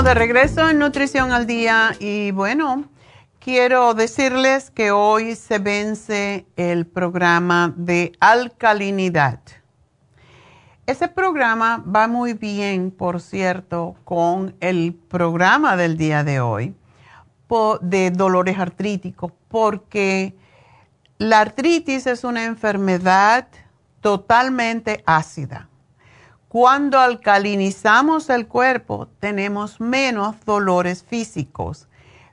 De regreso en Nutrición al Día y bueno, quiero decirles que hoy se vence el programa de alcalinidad. Ese programa va muy bien, por cierto, con el programa del día de hoy de dolores artríticos, porque la artritis es una enfermedad totalmente ácida Cuando alcalinizamos el cuerpo, tenemos menos dolores físicos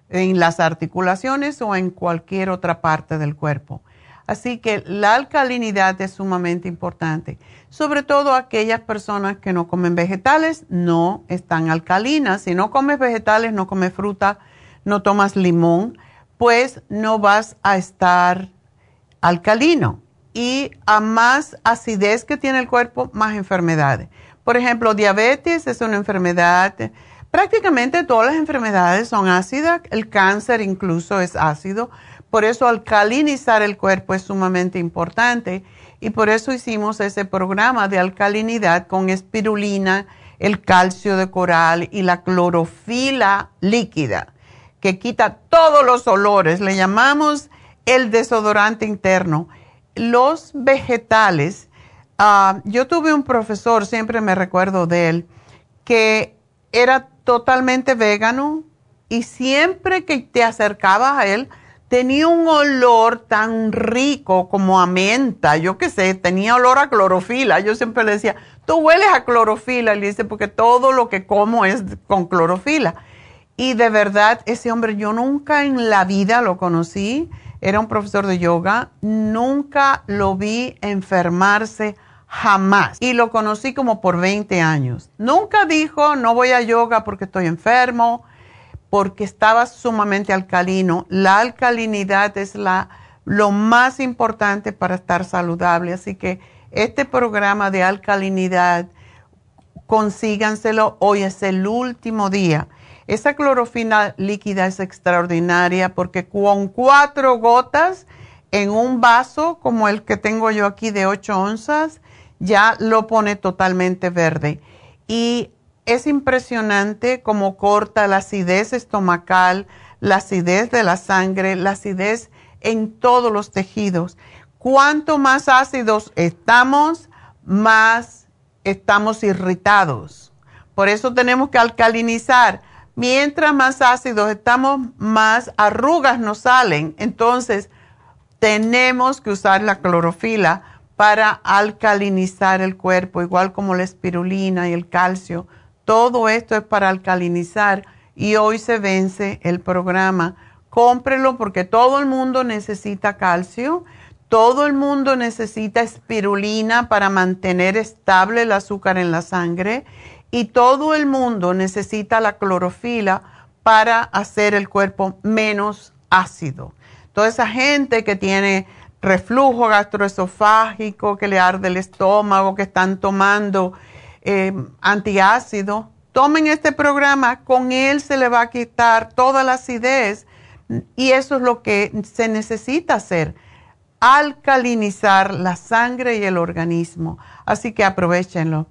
en las articulaciones o en cualquier otra parte del cuerpo. Así que la alcalinidad es sumamente importante. Sobre todo aquellas personas que no comen vegetales, no están alcalinas. Si no comes vegetales, no comes fruta, no tomas limón, pues no vas a estar alcalino. Y a más acidez que tiene el cuerpo, más enfermedades. Por ejemplo, diabetes es una enfermedad, prácticamente todas las enfermedades son ácidas, el cáncer incluso es ácido, por eso alcalinizar el cuerpo es sumamente importante y por eso hicimos ese programa de alcalinidad con espirulina, el calcio de coral y la clorofila líquida, que quita todos los olores. Le llamamos el desodorante interno. Los vegetales, ah, yo tuve un profesor, siempre me recuerdo de él, que era totalmente vegano y siempre que te acercabas a él, tenía un olor tan rico como a menta, yo qué sé, tenía olor a clorofila. Yo siempre le decía, tú hueles a clorofila. Le dice, porque todo lo que como es con clorofila. Y de verdad, ese hombre yo nunca en la vida lo conocí. Era un profesor de yoga. Nunca lo vi enfermarse jamás. Y lo conocí como por 20 años. Nunca dijo, no voy a yoga porque estoy enfermo porque estaba sumamente alcalino. La alcalinidad es la, lo más importante para estar saludable. Así que este programa de alcalinidad, consíganselo. Hoy es el último día. Esa clorofina líquida es extraordinaria porque con cuatro gotas en un vaso como el que tengo yo aquí de 8 onzas, ya lo pone totalmente verde. Y es impresionante cómo corta la acidez estomacal, la acidez de la sangre, la acidez en todos los tejidos. Cuanto más ácidos estamos, más estamos irritados. Por eso tenemos que alcalinizar. Mientras más ácidos estamos, más arrugas nos salen. Entonces, tenemos que usar la clorofila para alcalinizar el cuerpo, igual como la espirulina y el calcio todo esto es para alcalinizar y hoy se vence el programa. Cómprelo porque todo el mundo necesita calcio, todo el mundo necesita espirulina para mantener estable el azúcar en la sangre y todo el mundo necesita la clorofila para hacer el cuerpo menos ácido. Toda esa gente que tiene reflujo gastroesofágico, que le arde el estómago, que están tomando eh, antiácido, tomen este programa, con él se le va a quitar toda la acidez y eso es lo que se necesita hacer, alcalinizar la sangre y el organismo. Así que aprovechenlo.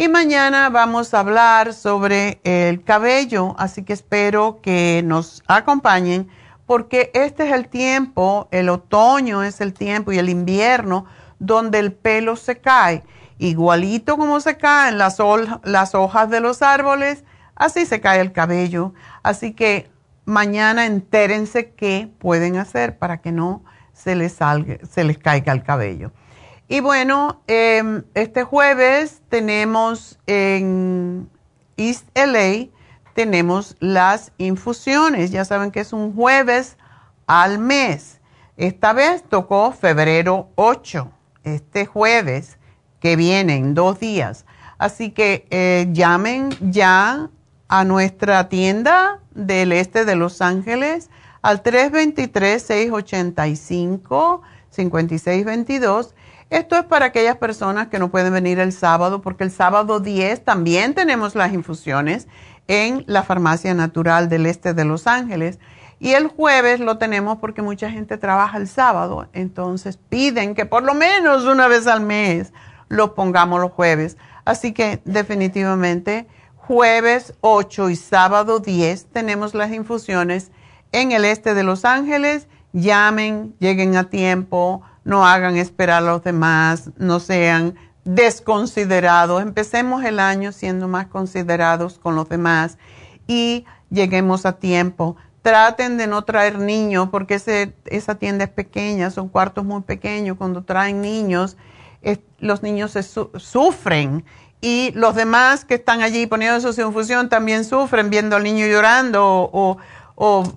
Y mañana vamos a hablar sobre el cabello, así que espero que nos acompañen porque este es el tiempo, el otoño es el tiempo y el invierno donde el pelo se cae igualito como se caen las, hojas de los árboles, así se cae el cabello. Así que mañana entérense qué pueden hacer para que no se les, salga, se les caiga el cabello. Y bueno, em, este jueves tenemos en East LA, tenemos las infusiones. Ya saben que es un jueves al mes. Esta vez tocó febrero 8, este jueves que vienen, dos días. Así que eh, llamen ya a nuestra tienda del este de Los Ángeles al 323-685-5622. Esto es para aquellas personas que no pueden venir el sábado, porque el sábado 10 también tenemos las infusiones en la Farmacia Natural del Este de Los Ángeles. Y el jueves lo tenemos porque mucha gente trabaja el sábado, entonces piden que por lo menos una vez al mes lo pongamos los jueves. Así que definitivamente jueves 8 y sábado 10 tenemos las infusiones en el este de Los Ángeles. Llamen, lleguen a tiempo, no hagan esperar a los demás, no sean desconsiderados. Empecemos el año siendo más considerados con los demás y lleguemos a tiempo. Traten de no traer niños porque esa tienda es pequeña, son cuartos muy pequeños. Cuando traen niños, los niños sufren y los demás que están allí poniendo su infusión también sufren viendo al niño llorando o,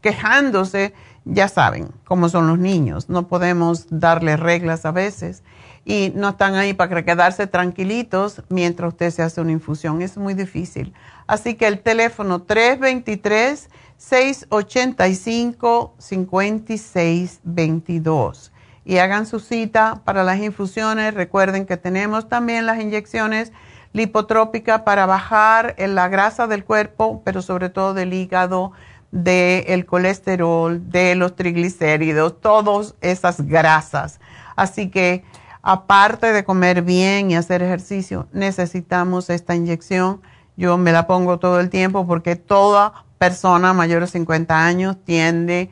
quejándose. Ya saben cómo son los niños, no podemos darles reglas a veces y no están ahí para quedarse tranquilitos mientras usted se hace una infusión. Es muy difícil. Así que el teléfono 323-685-5622 y hagan su cita para las infusiones. Recuerden que tenemos también las inyecciones lipotrópicas para bajar la grasa del cuerpo, pero sobre todo del hígado, del colesterol, de los triglicéridos, todas esas grasas. Así que aparte de comer bien y hacer ejercicio, necesitamos esta inyección. Yo me la pongo todo el tiempo porque toda persona mayor de 50 años tiende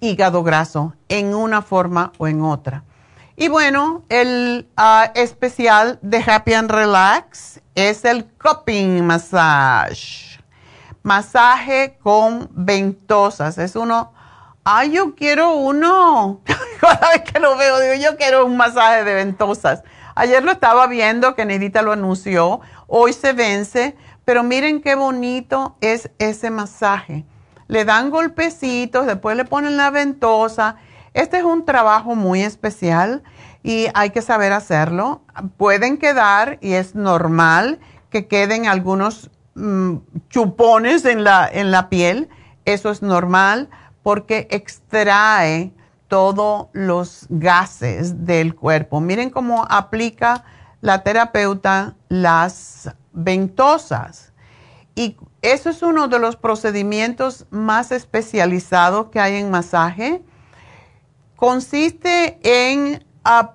hígado graso en una forma o en otra. Y bueno, el ah, especial de Happy and Relax es el cupping massage. Masaje con ventosas. Es uno, ay, yo quiero uno. Cada vez que lo veo, digo, yo quiero un masaje de ventosas. Ayer lo estaba viendo, que Nedita lo anunció. Hoy se vence, pero miren qué bonito es ese masaje le dan golpecitos, después le ponen la ventosa. Este es un trabajo muy especial y hay que saber hacerlo. Pueden quedar, y es normal, que queden algunos mm, chupones en la, en la piel. Eso es normal porque extrae todos los gases del cuerpo. Miren cómo aplica la terapeuta las ventosas. Y eso es uno de los procedimientos más especializados que hay en masaje. Consiste en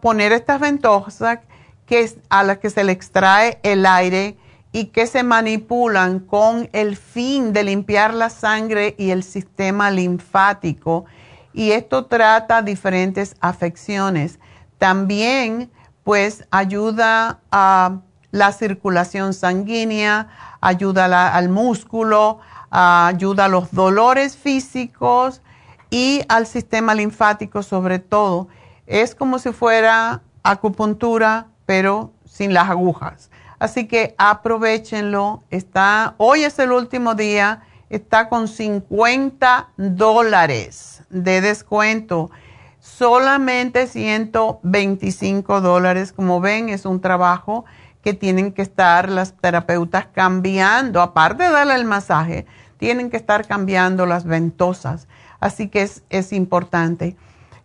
poner estas ventosas que, a las que se le extrae el aire y que se manipulan con el fin de limpiar la sangre y el sistema linfático. Y esto trata diferentes afecciones. También, pues, ayuda a la circulación sanguínea, ayuda al músculo, ayuda a los dolores físicos y al sistema linfático sobre todo. Es como si fuera acupuntura, pero sin las agujas. Así que aprovechenlo. Está, hoy es el último día, está con 50 dólares de descuento. Solamente 125 dólares. Como ven, es un trabajo que tienen que estar las terapeutas cambiando, aparte de darle el masaje, tienen que estar cambiando las ventosas. Así que es, importante.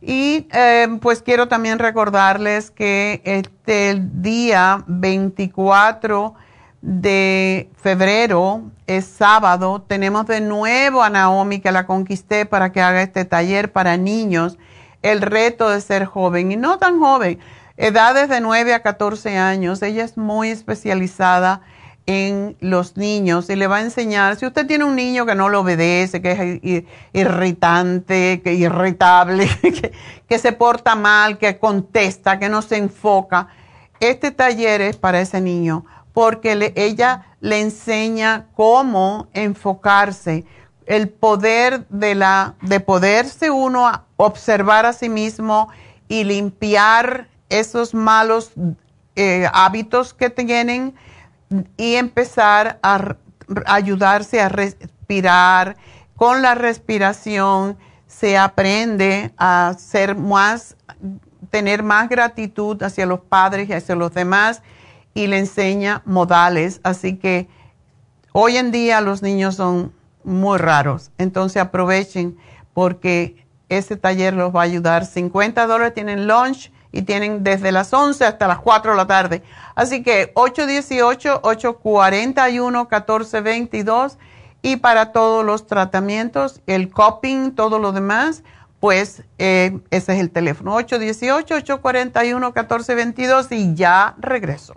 Y eh, pues quiero también recordarles que este el día 24 de febrero, es sábado, tenemos de nuevo a Naomi que la conquisté para que haga este taller para niños, el reto de ser joven y no tan joven edades de 9 a 14 años. Ella es muy especializada en los niños y le va a enseñar, si usted tiene un niño que no le obedece, que es irritante, que irritable, que, se porta mal, que contesta, que no se enfoca, este taller es para ese niño porque ella le enseña cómo enfocarse, el poder de la de poderse uno observar a sí mismo y limpiar esos malos eh, hábitos que tienen y empezar a ayudarse a respirar. Con la respiración se aprende a ser más, tener más gratitud hacia los padres y hacia los demás y le enseña modales. Así que hoy en día los niños son muy raros, entonces aprovechen porque ese taller los va a ayudar. 50 dólares tienen lunch y tienen desde las 11 hasta las 4 de la tarde. Así que 818-841-1422 y para todos los tratamientos, el coping, todo lo demás, pues eh, ese es el teléfono 818-841-1422 y ya regreso.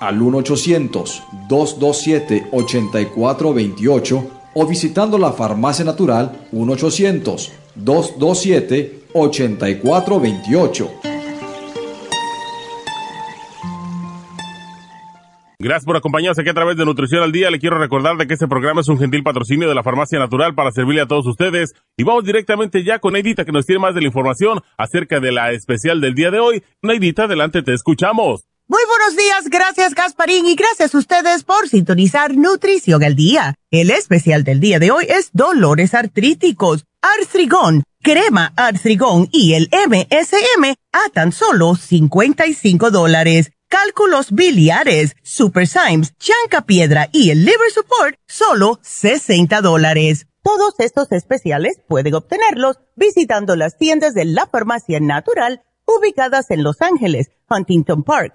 al 1-800-227-8428 o visitando la farmacia natural 1-800-227-8428. Gracias por acompañarnos aquí a través de Nutrición al Día. Le quiero recordar de que este programa es un gentil patrocinio de la Farmacia Natural para servirle a todos ustedes. Y vamos directamente ya con Neidita que nos tiene más de la información acerca de la especial del día de hoy. Neidita, adelante, te escuchamos. Muy buenos días, gracias Gasparín y gracias a ustedes por sintonizar Nutrición al Día. El especial del día de hoy es dolores artríticos, artrigón, crema artrigón y el MSM a tan solo 55 dólares cálculos biliares, Super Symes, Chanca Piedra y el Liver Support, solo 60 dólares. Todos estos especiales pueden obtenerlos visitando las tiendas de la Farmacia Natural ubicadas en Los Ángeles, Huntington Park,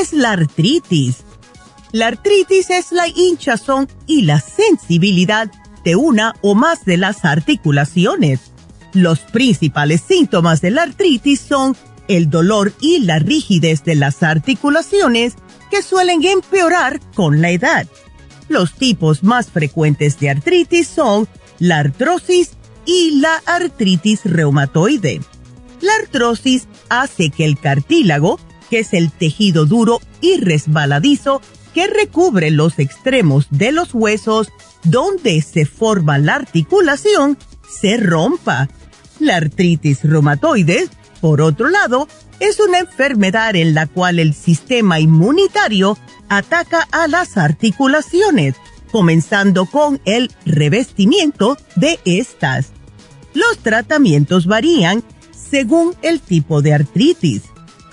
Es la artritis? La artritis es la hinchazón y la sensibilidad de una o más de las articulaciones. Los principales síntomas de la artritis son el dolor y la rigidez de las articulaciones que suelen empeorar con la edad. Los tipos más frecuentes de artritis son la artrosis y la artritis reumatoide. La artrosis hace que el cartílago, que es el tejido duro y resbaladizo que recubre los extremos de los huesos donde se forma la articulación se rompa. La artritis reumatoide, por otro lado, es una enfermedad en la cual el sistema inmunitario ataca a las articulaciones, comenzando con el revestimiento de estas. Los tratamientos varían según el tipo de artritis.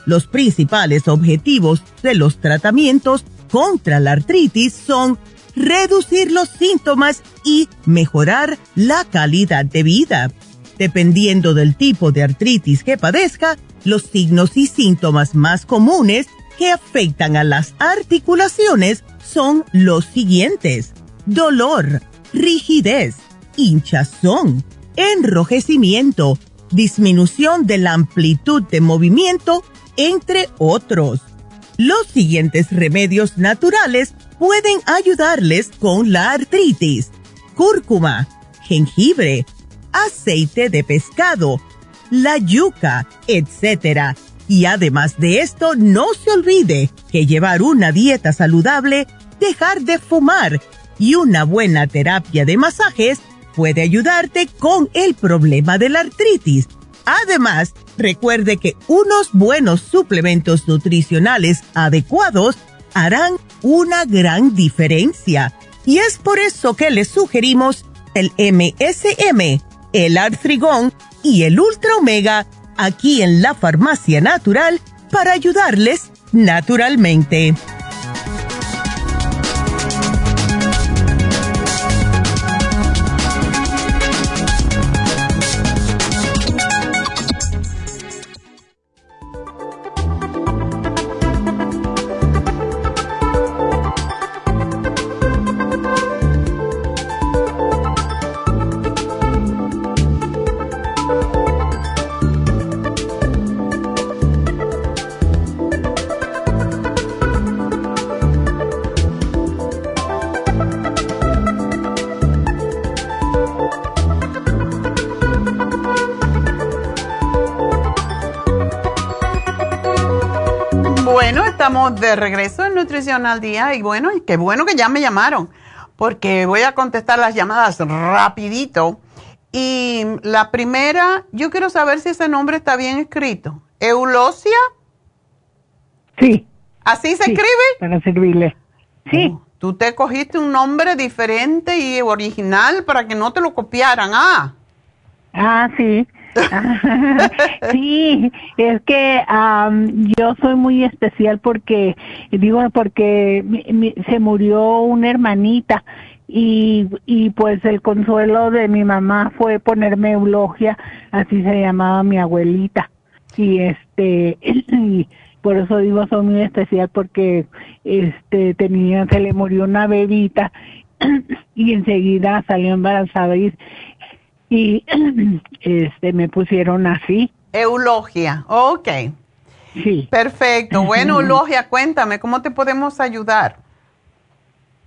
Los principales objetivos de los tratamientos contra la artritis son reducir los síntomas y mejorar la calidad de vida. Dependiendo del tipo de artritis que padezca, los signos y síntomas más comunes que afectan a las articulaciones son los siguientes. Dolor, rigidez, hinchazón, enrojecimiento, disminución de la amplitud de movimiento, entre otros. Los siguientes remedios naturales pueden ayudarles con la artritis. Cúrcuma, jengibre, aceite de pescado, la yuca, etc. Y además de esto, no se olvide que llevar una dieta saludable, dejar de fumar y una buena terapia de masajes puede ayudarte con el problema de la artritis Además, recuerde que unos buenos suplementos nutricionales adecuados harán una gran diferencia. Y es por eso que les sugerimos el MSM, el Artrigón y el Ultra Omega aquí en la Farmacia Natural para ayudarles naturalmente. Estamos de regreso en Nutrición al Día y bueno, y qué bueno que ya me llamaron, porque voy a contestar las llamadas rapidito. Y la primera, yo quiero saber si ese nombre está bien escrito. ¿Eulosia? Sí. ¿Así se escribe? Para servirle. Sí. Oh, tú te cogiste un nombre diferente y original para que no te lo copiaran, ¿ah? Ah, sí. sí, es que yo soy muy especial porque, digo, porque se murió una hermanita y, y pues el consuelo de mi mamá fue ponerme eulogia, así se llamaba mi abuelita. Y este, y por eso digo soy muy especial porque este tenía, se le murió una bebita y enseguida salió embarazada y, y este me pusieron así. Eulogia, ok. Sí. Perfecto. Bueno, Eulogia, cuéntame, ¿cómo te podemos ayudar?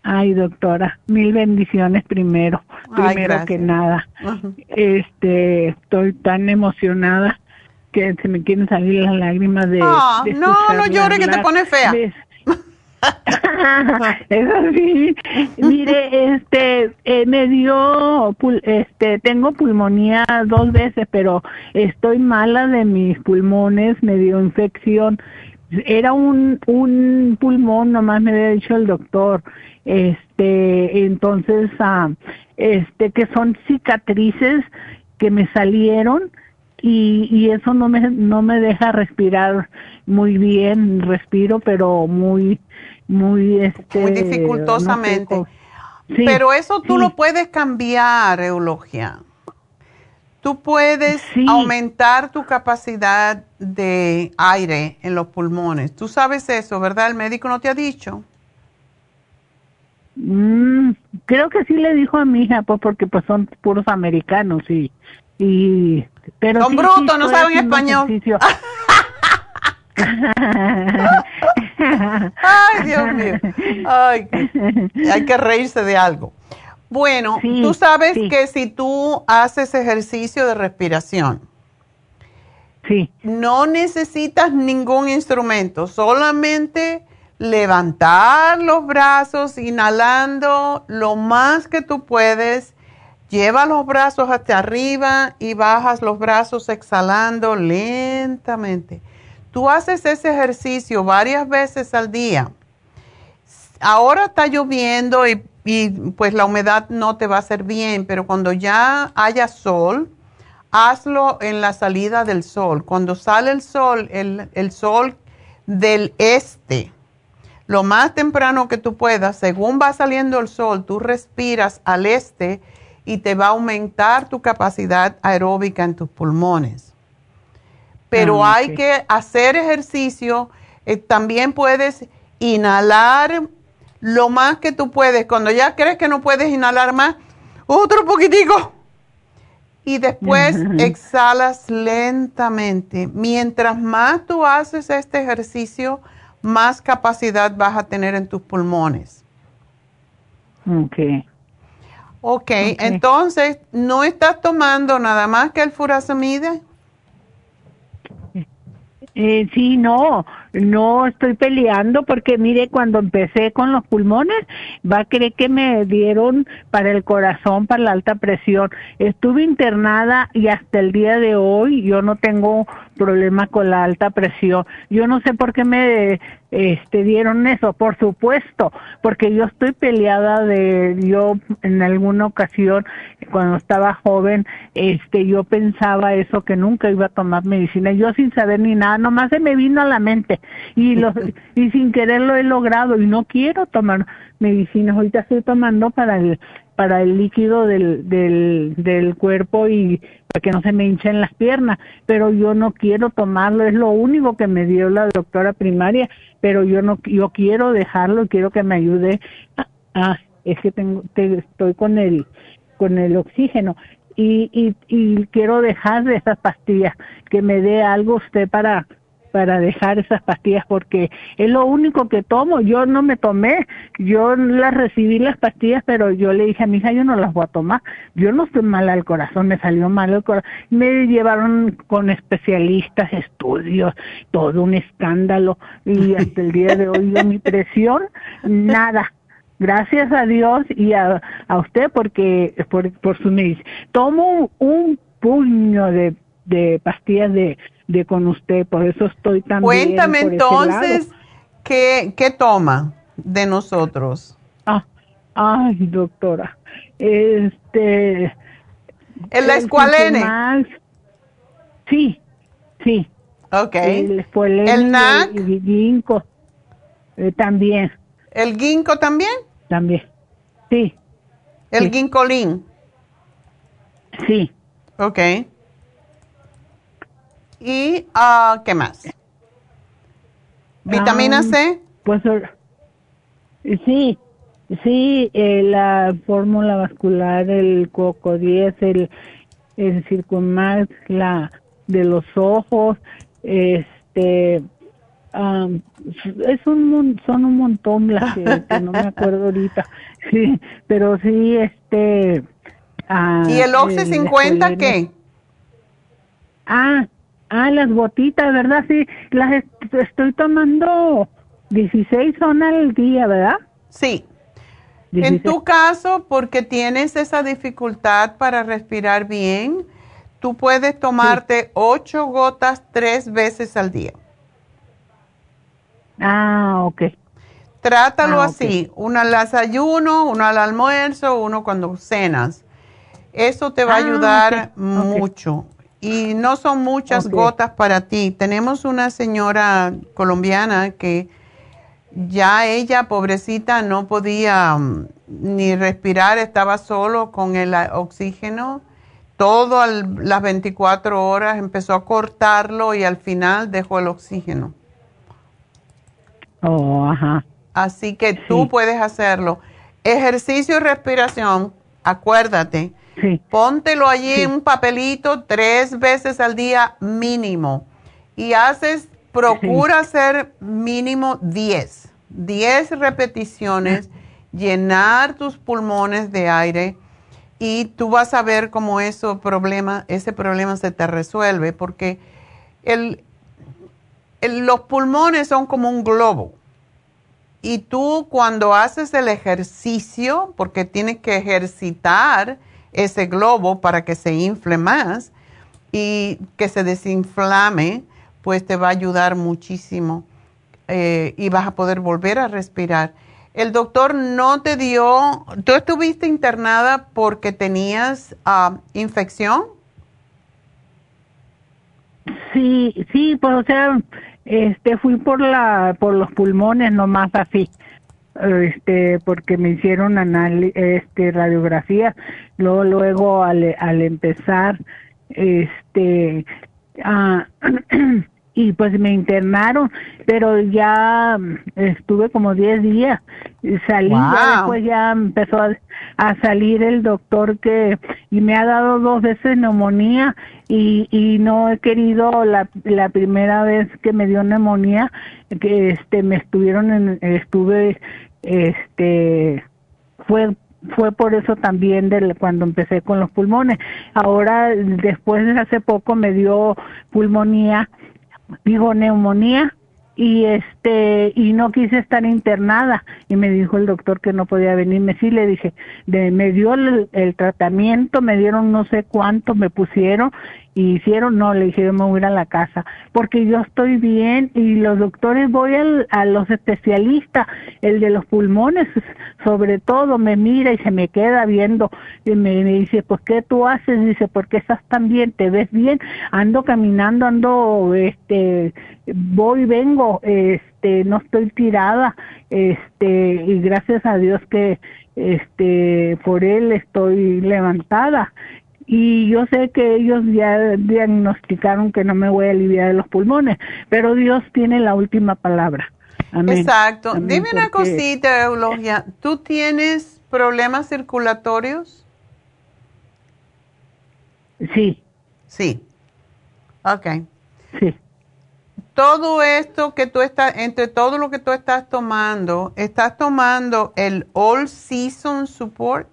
Ay, doctora, mil bendiciones primero, primero que nada. Este, estoy tan emocionada que se me quieren salir las lágrimas de... Ah, no, no llores que te pone fea. Eso sí, mire, este, eh, me dio, este, tengo pulmonía dos veces, pero estoy mala de mis pulmones, me dio infección. Era un, un pulmón, nomás me había dicho el doctor. Este, entonces, ah, este, que son cicatrices que me salieron y, y eso no me, no me deja respirar muy bien, respiro, pero muy, muy, este, muy dificultosamente. pero eso tú lo puedes cambiar, Eulogia. Tú puedes aumentar tu capacidad de aire en los pulmones. Tú sabes eso, ¿verdad? El médico no te ha dicho. Mm, creo que sí le dijo a mi hija, pues porque pues son puros americanos y, y pero son brutos, no saben español. Ay, Dios mío. Ay, hay que reírse de algo. Bueno, tú sabes que si tú haces ejercicio de respiración, sí. no necesitas ningún instrumento, solamente levantar los brazos, inhalando lo más que tú puedes, lleva los brazos hacia arriba y bajas los brazos exhalando lentamente. Tú haces ese ejercicio varias veces al día. Ahora está lloviendo y, pues la humedad no te va a hacer bien, pero cuando ya haya sol, hazlo en la salida del sol. Cuando sale el sol, el, el sol del este, lo más temprano que tú puedas, según va saliendo el sol, tú respiras al este y te va a aumentar tu capacidad aeróbica en tus pulmones pero ah, hay que hacer ejercicio. Eh, también puedes inhalar lo más que tú puedes. Cuando ya crees que no puedes inhalar más, otro poquitico. Y después exhalas lentamente. Mientras más tú haces este ejercicio, más capacidad vas a tener en tus pulmones. Ok. Ok, entonces, ¿no estás tomando nada más que el furazamide? Eh, sí, no, no estoy peleando porque mire, cuando empecé con los pulmones, va a creer que me dieron para el corazón, para la alta presión. Estuve internada y hasta el día de hoy yo no tengo problema con la alta presión. Yo no sé por qué me este dieron eso, por supuesto, porque yo estoy peleada de yo en alguna ocasión cuando estaba joven, este yo pensaba eso que nunca iba a tomar medicina, yo sin saber ni nada, nomás se me vino a la mente y los y sin querer lo he logrado y no quiero tomar medicinas, ahorita estoy tomando para el para el líquido del, del, del cuerpo y para que no se me hinchen las piernas, pero yo no quiero tomarlo, es lo único que me dio la doctora primaria, pero yo no, yo quiero dejarlo, quiero que me ayude, a, es que tengo, estoy con el, con el oxígeno. Y, y, y quiero dejar de esas pastillas, que me dé algo usted para, para dejar esas pastillas porque es lo único que tomo. Yo no me tomé, yo las recibí las pastillas, pero yo le dije a mi hija, yo no las voy a tomar. Yo no estoy mal al corazón, me salió mal el corazón. Me llevaron con especialistas, estudios, todo un escándalo y hasta el día de hoy yo mi presión, nada. Gracias a Dios y a, a usted porque por, por su medicina. Tomo un puño de, de pastillas de de con usted, por eso estoy tan Cuéntame entonces, ¿qué, ¿qué toma de nosotros? Ah, ay, doctora, este... ¿El la escualene? Sí, sí. Ok. El, ¿El NAC? El, ginkgo eh, también. ¿El ginkgo también? También, sí. ¿El sí. ginkolín? Sí. Ok. ¿Y uh, qué más? ¿Vitamina C? Pues sí, sí, eh, la fórmula vascular, el coco 10, el, el circumax, la de los ojos, este, um, es un son un montón las que, que, no me acuerdo ahorita, sí, pero sí, este. Uh, ¿Y el Oxy 50 qué? Ah, Ah, las gotitas, ¿verdad? Sí, las est estoy tomando 16 son al día, ¿verdad? Sí. 16. En tu caso, porque tienes esa dificultad para respirar bien, tú puedes tomarte 8 sí. gotas tres veces al día. Ah, ok. Trátalo ah, así, okay. una al desayuno, uno al almuerzo, uno cuando cenas. Eso te va ah, a ayudar okay. mucho. Okay y no son muchas okay. gotas para ti. Tenemos una señora colombiana que ya ella, pobrecita, no podía um, ni respirar, estaba solo con el oxígeno. Todo al, las 24 horas empezó a cortarlo y al final dejó el oxígeno. Oh, ajá. Así que sí. tú puedes hacerlo. Ejercicio y respiración, acuérdate Sí. Póntelo allí sí. en un papelito tres veces al día mínimo. Y haces, procura sí. hacer mínimo 10. 10 repeticiones, llenar tus pulmones de aire y tú vas a ver cómo eso problema, ese problema se te resuelve porque el, el, los pulmones son como un globo. Y tú cuando haces el ejercicio, porque tienes que ejercitar, ese globo para que se infle más y que se desinflame, pues te va a ayudar muchísimo eh, y vas a poder volver a respirar. El doctor no te dio, ¿tú estuviste internada porque tenías uh, infección? Sí, sí, pues o sea, este fui por la por los pulmones nomás así este porque me hicieron anal este radiografía luego luego al, al empezar este ah, y pues me internaron pero ya estuve como 10 días salí wow. ya después ya empezó a, a, salir el doctor que y me ha dado dos veces neumonía y, y no he querido la, la primera vez que me dio neumonía que este me estuvieron en, estuve este fue fue por eso también del, cuando empecé con los pulmones. Ahora, después de hace poco me dio pulmonía, digo neumonía, y este y no quise estar internada. Y me dijo el doctor que no podía venirme. Sí le dije de, me dio el, el, tratamiento me dieron no sé cuánto me pusieron y hicieron no le dije yo me voy a ir a la casa porque yo estoy bien y los doctores voy al, a los especialistas el de los pulmones sobre todo me mira y se me queda viendo y me, dice pues qué tú haces dice porque estás tan bien te ves bien ando caminando ando este voy vengo este no estoy tirada este y gracias a Dios que este por él estoy levantada y yo sé que ellos ya diagnosticaron que no me voy a aliviar de los pulmones pero Dios tiene la última palabra Amén. Exacto. Amén, Dime una cosita, Eulogia. ¿Tú tienes problemas circulatorios? Sí. Sí. Ok. Sí todo esto que tú estás, entre todo lo que tú estás tomando, ¿estás tomando el All Season Support?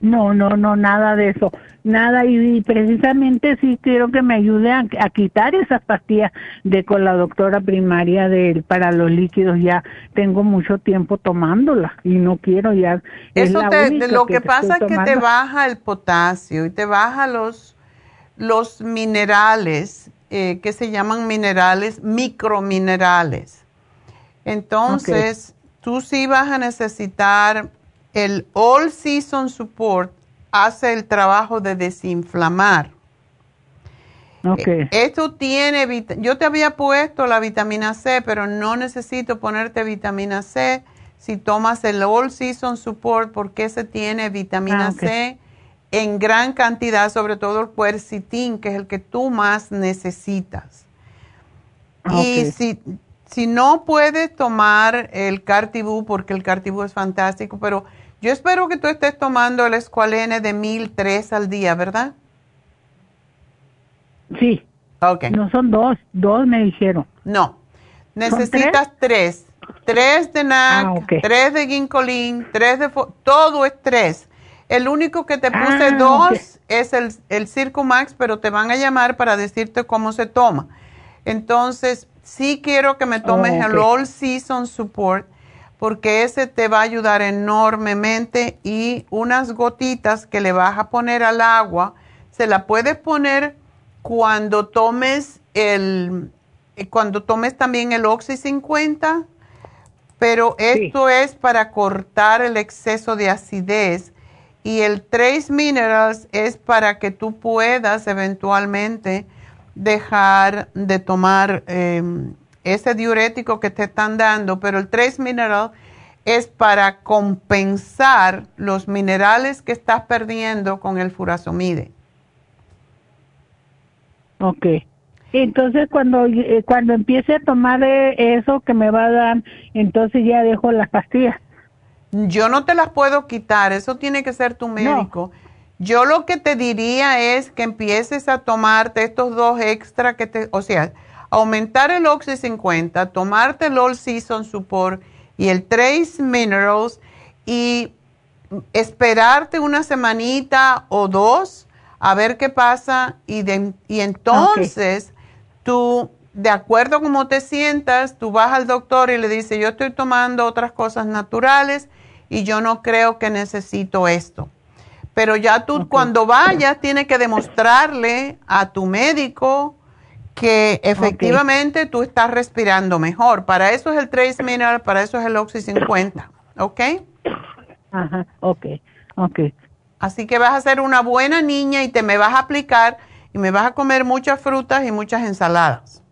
No, no, no, nada de eso, nada. Y, precisamente sí quiero que me ayude a, quitar esas pastillas de con la doctora primaria de para los líquidos. Ya tengo mucho tiempo tomándolas y no quiero ya. Eso lo que, pasa es que te baja el potasio y te baja los los minerales eh, que se llaman minerales microminerales. Entonces, tú sí vas a necesitar el All Season Support hace el trabajo de desinflamar. Okay. Eh, esto tiene, yo te había puesto la vitamina C, pero no necesito ponerte vitamina C si tomas el All Season Support porque ese tiene vitamina ah, C en gran cantidad, sobre todo el quercitín, que es el que tú más necesitas. Y si, si no puedes tomar el Cartibú, porque el Cartibú es fantástico, pero yo espero que tú estés tomando el Escualene de 1003 al día, ¿verdad? Sí. Ok. No son dos, dos me dijeron. No, necesitas tres? tres. de NAC, ah, tres de Ginkolin, tres de... Todo es tres. El único que te puse ah, dos es el, el Max, pero te van a llamar para decirte cómo se toma. Entonces, sí quiero que me tomes oh, el All Season Support porque ese te va a ayudar enormemente y unas gotitas que le vas a poner al agua, se la puedes poner cuando tomes el cuando tomes también el Oxy 50, pero esto es para cortar el exceso de acidez. Y el Trace Minerals es para que tú puedas eventualmente dejar de tomar em, ese diurético que te están dando, pero el Trace Mineral es para compensar los minerales que estás perdiendo con el furazomide. Ok. Entonces cuando eh, cuando empiece a tomar eh, eso que me va a dar, entonces ya dejo las pastillas. Yo no te las puedo quitar, eso tiene que ser tu médico. Yo lo que te diría es que empieces a tomarte estos dos extra que te, o sea, aumentar el Oxy 50, tomarte el All Season Support y el Trace Minerals y esperarte una semanita o dos a ver qué pasa y, y entonces tú, de acuerdo a cómo te sientas, tú vas al doctor y le dices, yo estoy tomando otras cosas naturales y yo no creo que necesito esto. Pero ya tú cuando vayas tienes que demostrarle a tu médico que efectivamente tú estás respirando mejor. Para eso es el Trace Mineral, para eso es el Oxy 50, ¿ok? Ajá, ok, ok. Así que vas a ser una buena niña y te me vas a aplicar y me vas a comer muchas frutas y muchas ensaladas.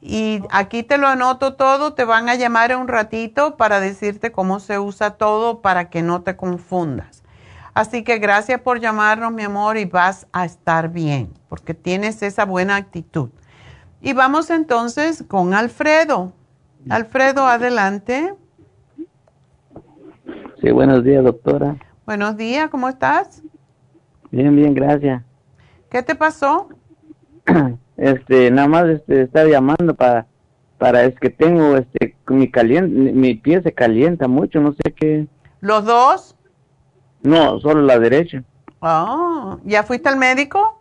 Y aquí te lo anoto todo, te van a llamar en un ratito para decirte cómo se usa todo para que no te confundas. Así que gracias por llamarnos, mi amor, y vas a estar bien, porque tienes esa buena actitud. Y vamos entonces con Alfredo. Alfredo, adelante. Sí, buenos días, doctora. Buenos días, ¿cómo estás? Bien, bien, gracias. ¿Qué te pasó? este, nada más este, estar llamando para, para, es que tengo, este, mi caliente, mi pie se calienta mucho, no sé qué. ¿Los dos? No, solo la derecha. Ah, ¿ya fuiste al médico?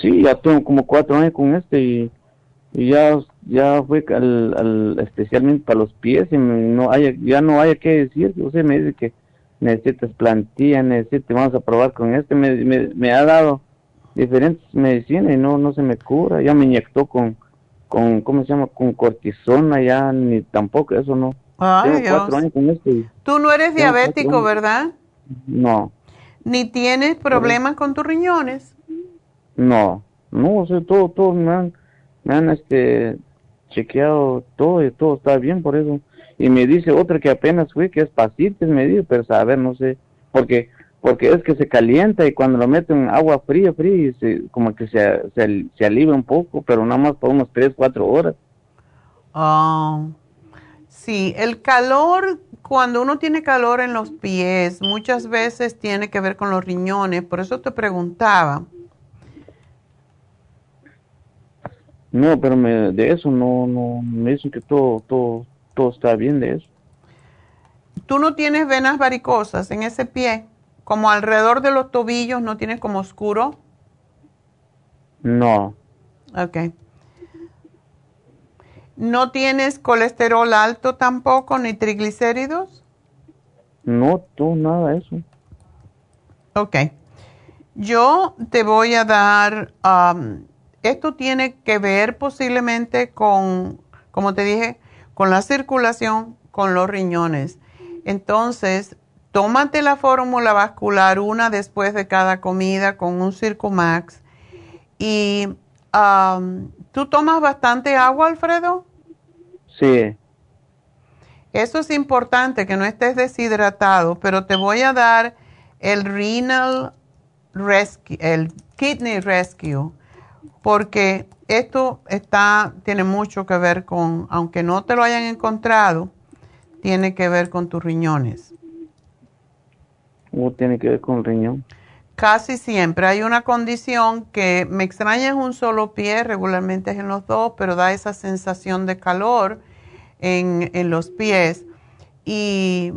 Sí, ya tengo como cuatro años con este y, ya, ya fui al, especialmente para los pies y no hay, ya no hay que decir, o sea, me dice que necesitas plantilla, necesitas, vamos a probar con este, me, me, me ha dado diferentes medicinas y no, no se me cura. Ya me inyectó con, con, ¿cómo se llama? Con cortisona, ya ni tampoco, eso no. Ay, cuatro años con esto. Tú no eres diabético, ¿verdad? No. ¿Ni tienes problemas con tus riñones? No, no, o sea, todo, todo me han, me han este, chequeado todo y todo está bien por eso. Y me dice otra que apenas fui, que es pacientes, me dice, pero a ver, no sé, porque porque es que se calienta y cuando lo meten en agua fría, fría, se, como que se, se, se, alivia un poco, pero nada más por unos 3, 4 horas. Ah, sí, el calor, cuando uno tiene calor en los pies, muchas veces tiene que ver con los riñones, por eso te preguntaba. No, pero me, de eso no, no, me dicen que todo, todo, todo está bien de eso. ¿Tú no tienes venas varicosas en ese pie? Como alrededor de los tobillos, ¿no tienes como oscuro? No. Ok. ¿No tienes colesterol alto tampoco, ni triglicéridos? No, tú nada de eso. Ok. Yo te voy a dar, um, esto tiene que ver posiblemente con, como te dije, con la circulación, con los riñones. Entonces, tómate la fórmula vascular una después de cada comida con un Circumax. Y, um, ¿tú tomas bastante agua, Alfredo? Sí. Eso es importante, que no estés deshidratado, pero te voy a dar el Renal Rescue, el Kidney Rescue, porque esto está, tiene mucho que ver con, aunque no te lo hayan encontrado, tiene que ver con tus riñones. ¿O tiene que ver con el riñón? Casi siempre. Hay una condición que me extraña en un solo pie, regularmente es en los dos, pero da esa sensación de calor en, en los pies. Y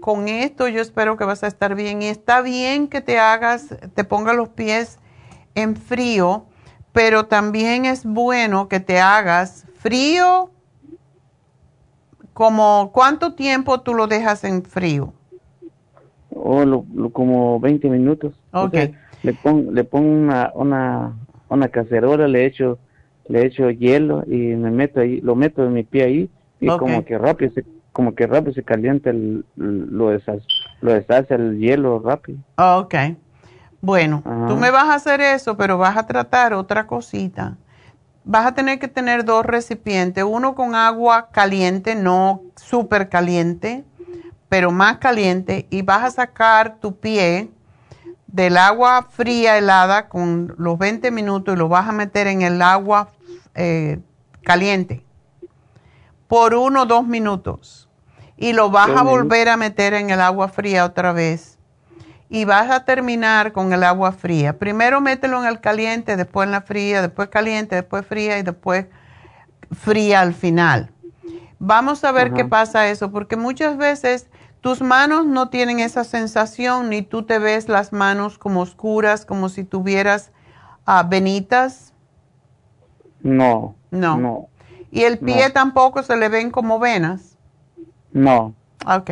con esto yo espero que vas a estar bien. Y está bien que te hagas, te pongas los pies en frío, pero también es bueno que te hagas frío. Como, ¿cuánto tiempo tú lo dejas en frío? O lo, lo- como 20 minutos. O Ok. sea, le pongo, le pongo una, una, una cacerola, le echo, le echo hielo y me meto ahí, lo meto en mi pie ahí y como que rápido se, como que rápido se calienta el, lo deshace, lo deshace el hielo rápido. Ok. Bueno, tú me vas a hacer eso, pero vas a tratar otra cosita. Vas a tener que tener dos recipientes, uno con agua caliente, no súper caliente, pero más caliente, y vas a sacar tu pie del agua fría helada con los 20 minutos y lo vas a meter en el agua eh, caliente por uno o dos minutos. Y lo vas a volver a meter en el agua fría otra vez y vas a terminar con el agua fría. Primero mételo en el caliente, después en la fría, después caliente, después fría y después fría al final. Vamos a ver qué pasa eso, porque muchas veces tus manos no tienen esa sensación, ni tú te ves las manos como oscuras, como si tuvieras ah, venitas, No. No. No. y el pie No. tampoco se le ven como venas. No. Ok.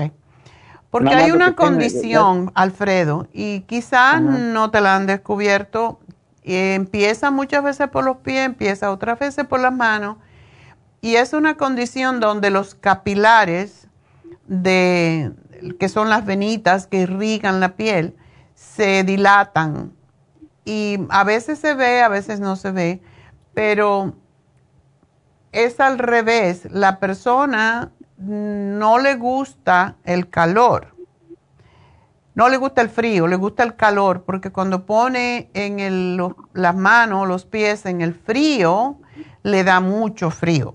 Porque Nada hay una tiene- condición, Alfredo, y quizás no te la han descubierto. empieza muchas veces por los pies, empieza otras veces por las manos. Y es una condición donde los capilares, de, que son las venitas que irrigan la piel, se dilatan. Y a veces se ve, a veces no se ve, pero es al revés. La persona no le gusta el calor. No le gusta el frío, le gusta el calor, porque cuando pone en el- los- las manos, los pies en el frío, le da mucho frío.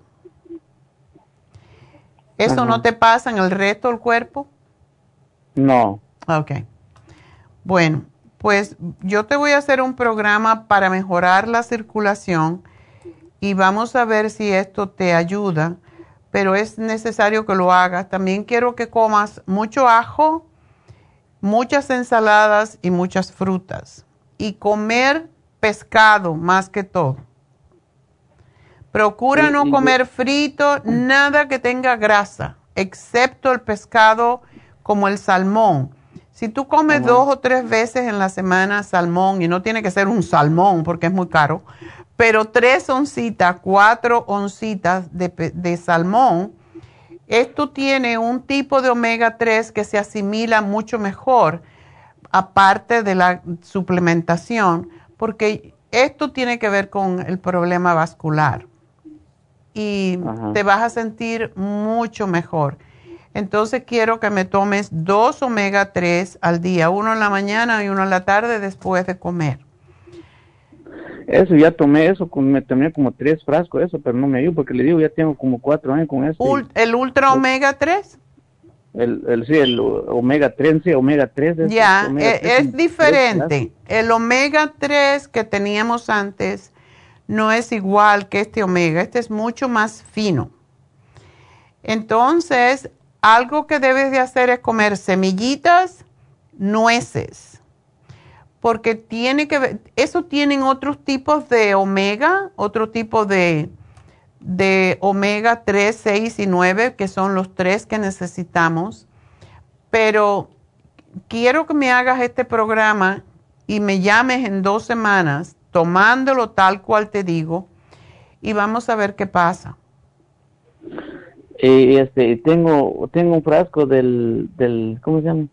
¿Eso no te pasa en el resto del cuerpo? No. Ok. Bueno, pues yo te voy a hacer un programa para mejorar la circulación y vamos a ver si esto te ayuda, pero es necesario que lo hagas. También quiero que comas mucho ajo, muchas ensaladas y muchas frutas y comer pescado más que todo. Procura no comer frito, nada que tenga grasa, excepto el pescado como el salmón. Si tú comes Ajá. dos o tres veces en la semana salmón, y no tiene que ser un salmón porque es muy caro, pero tres oncitas, cuatro oncitas de, salmón, esto tiene un tipo de omega 3 que se asimila mucho mejor, aparte de la suplementación, porque esto tiene que ver con el problema vascular y Ajá. te vas a sentir mucho mejor. Entonces quiero que me tomes dos omega 3 al día, uno en la mañana y uno en la tarde después de comer. Eso ya tomé eso, me tomé como tres frascos eso, pero no me ayudó porque le digo, ya tengo como cuatro años con eso. ¿El ultra omega 3? el, el, sí, el omega 3, sí, omega 3. ese, Ya, omega e- 3, es diferente. El omega 3 que teníamos antes no es igual que este omega, este es mucho más fino. Entonces, algo que debes de hacer es comer semillitas, nueces, porque tiene que ver, eso tienen otros tipos de omega, otro tipo de, de omega 3, 6 y 9, que son los tres que necesitamos, pero quiero que me hagas este programa y me llames en dos semanas tomándolo tal cual te digo y vamos a ver qué pasa. Este, tengo, tengo un frasco del, del, ¿cómo se llama?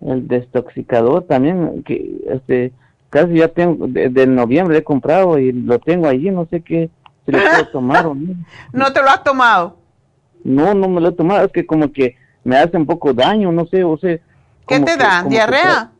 El destoxicador también, que este, casi ya tengo, de, noviembre he comprado y lo tengo allí, no sé qué, si lo puedo tomar o no. ¿No te lo has tomado? No, no me lo he tomado, es que como que me hace un poco daño, no sé, o sea. ¿Qué te da? ¿Diarrea?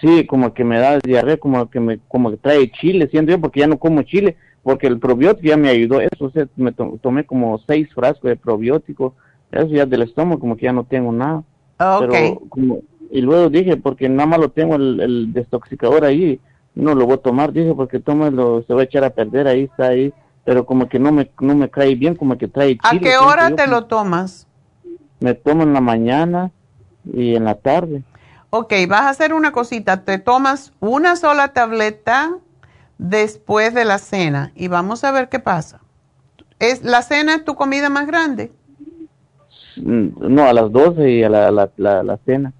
sí, como que me da diarrea, como que me, como que trae chile, siento yo, porque ya no como chile porque el probiótico ya me ayudó, eso, o sea, me tomé como seis frascos de probiótico, eso ya del estómago, como que ya no tengo nada. Pero como, y luego dije, porque nada más lo tengo el, el destoxicador ahí, no lo voy a tomar, dije, porque lo se va a echar a perder, ahí está ahí, pero como que no me, no me cae bien, como que trae chile. ¿A qué hora te lo tomas? Me tomo en la mañana y en la tarde. Ok, vas a hacer una cosita, te tomas una sola tableta después de la cena y vamos a ver qué pasa. ¿Es, ¿La cena es tu comida más grande? Mm, no, a las 12 y a la, la, la, cena.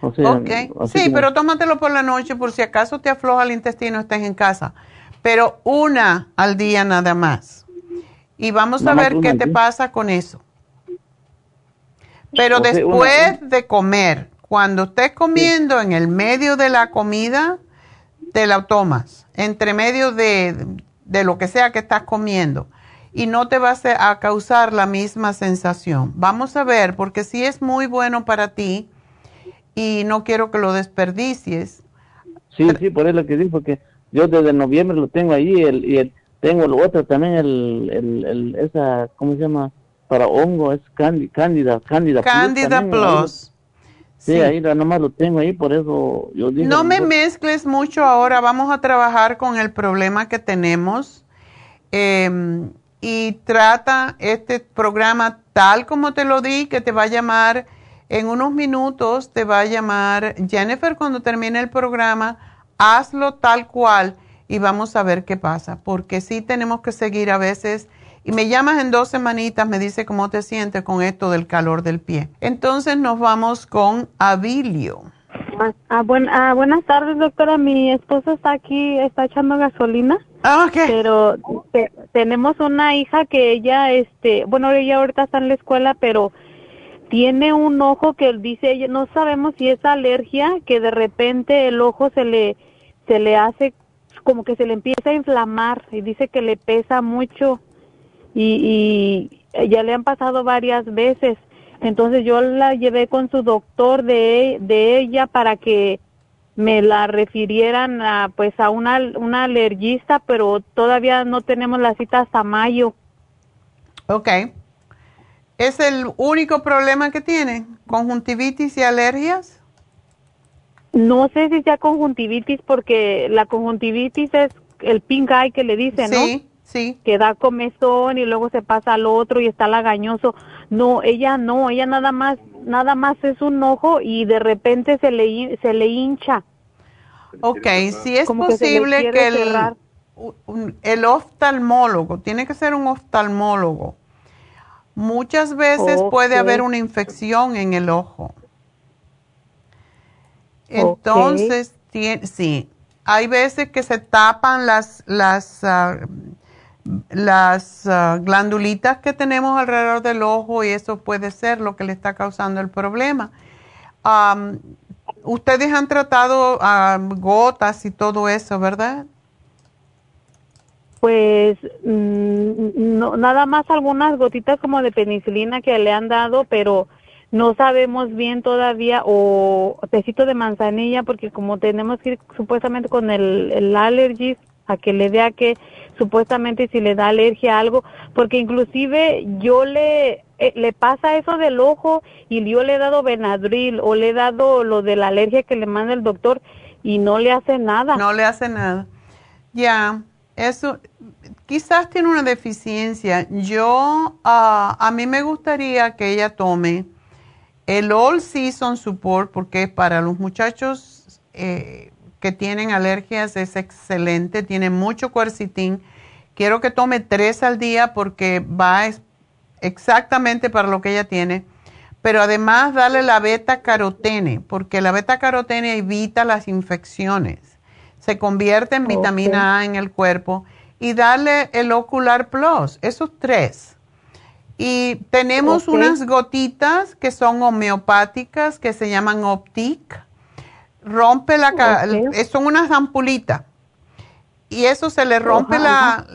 ok, sí, pero tómatelo por la noche por si acaso te afloja el intestino, estés en casa. Pero una al día nada más. Y vamos a ver qué te pasa con eso. Pero después de comer, cuando estés comiendo en el medio de la comida, te la tomas entre medio de, lo que sea que estás comiendo y no te va a causar la misma sensación. Vamos a ver, porque si es muy bueno para ti y no quiero que lo desperdicies. Sí, sí, por eso lo que digo, porque yo desde noviembre lo tengo ahí el, y el, tengo lo otro también, el, el, esa, ¿cómo se llama? Para hongo, es cándida, cándida. Cándida Plus. Sí, ahí nomás lo tengo ahí, por eso yo digo. No me mezcles mucho ahora, vamos a trabajar con el problema que tenemos em, y trata este programa tal como te lo di, que te va a llamar en unos minutos, te va a llamar Jennifer cuando termine el programa, hazlo tal cual y vamos a ver qué pasa, porque sí tenemos que seguir a veces y me llamas en dos semanitas, me dice cómo te sientes con esto del calor del pie. Entonces nos vamos con Abilio. Ah, ah, buenas tardes, doctora. Mi esposo está aquí, está echando gasolina. Ah. Pero tenemos una hija que ella, este, bueno, ella ahorita está en la escuela, pero tiene un ojo que dice ella, no sabemos si es alergia, que de repente el ojo se le, se le hace como que se le empieza a inflamar y dice que le pesa mucho y, ya le han pasado varias veces. Entonces yo la llevé con su doctor de, de ella para que me la refirieran a, pues a una, una alergista, pero todavía no tenemos la cita hasta mayo. Ok. ¿Es el único problema que tiene? ¿Conjuntivitis y alergias? No sé si sea conjuntivitis porque la conjuntivitis es el pink eye que le dicen, ¿no? Sí. Sí. Que da comezón y luego se pasa al otro y está lagañoso. No, ella no, ella nada más, nada más es un ojo y de repente se le, se le hincha. Ok, si es posible que, el, el oftalmólogo, tiene que ser un oftalmólogo. Muchas veces puede haber una infección en el ojo. Entonces, sí, hay veces que se tapan las, las ah, las ah, glandulitas que tenemos alrededor del ojo y eso puede ser lo que le está causando el problema. ustedes han tratado gotas y todo eso, ¿verdad? Pues mm, no, nada más algunas gotitas como de penicilina que le han dado, pero no sabemos bien todavía o tecito de manzanilla porque como tenemos que ir supuestamente con el, el a que le vea que supuestamente si le da alergia a algo, porque inclusive yo le eh, le pasa eso del ojo y yo le he dado Benadryl o le he dado lo de la alergia que le manda el doctor y no le hace nada. No le hace nada. Ya. Eso, quizás tiene una deficiencia. Yo, ah, a mí me gustaría que ella tome el All Season Support porque para los muchachos eh, que tienen alergias es excelente, tiene mucho cuercitín. Quiero que tome tres al día porque va exactamente para lo que ella tiene. Pero además dale la beta carotene porque la beta carotene evita las infecciones. Se convierte en vitamina A en el cuerpo y darle el Ocular Plus, esos tres. Y tenemos unas gotitas que son homeopáticas que se llaman Optic. Rompe la... Son unas ampulitas. Y eso se le rompe la,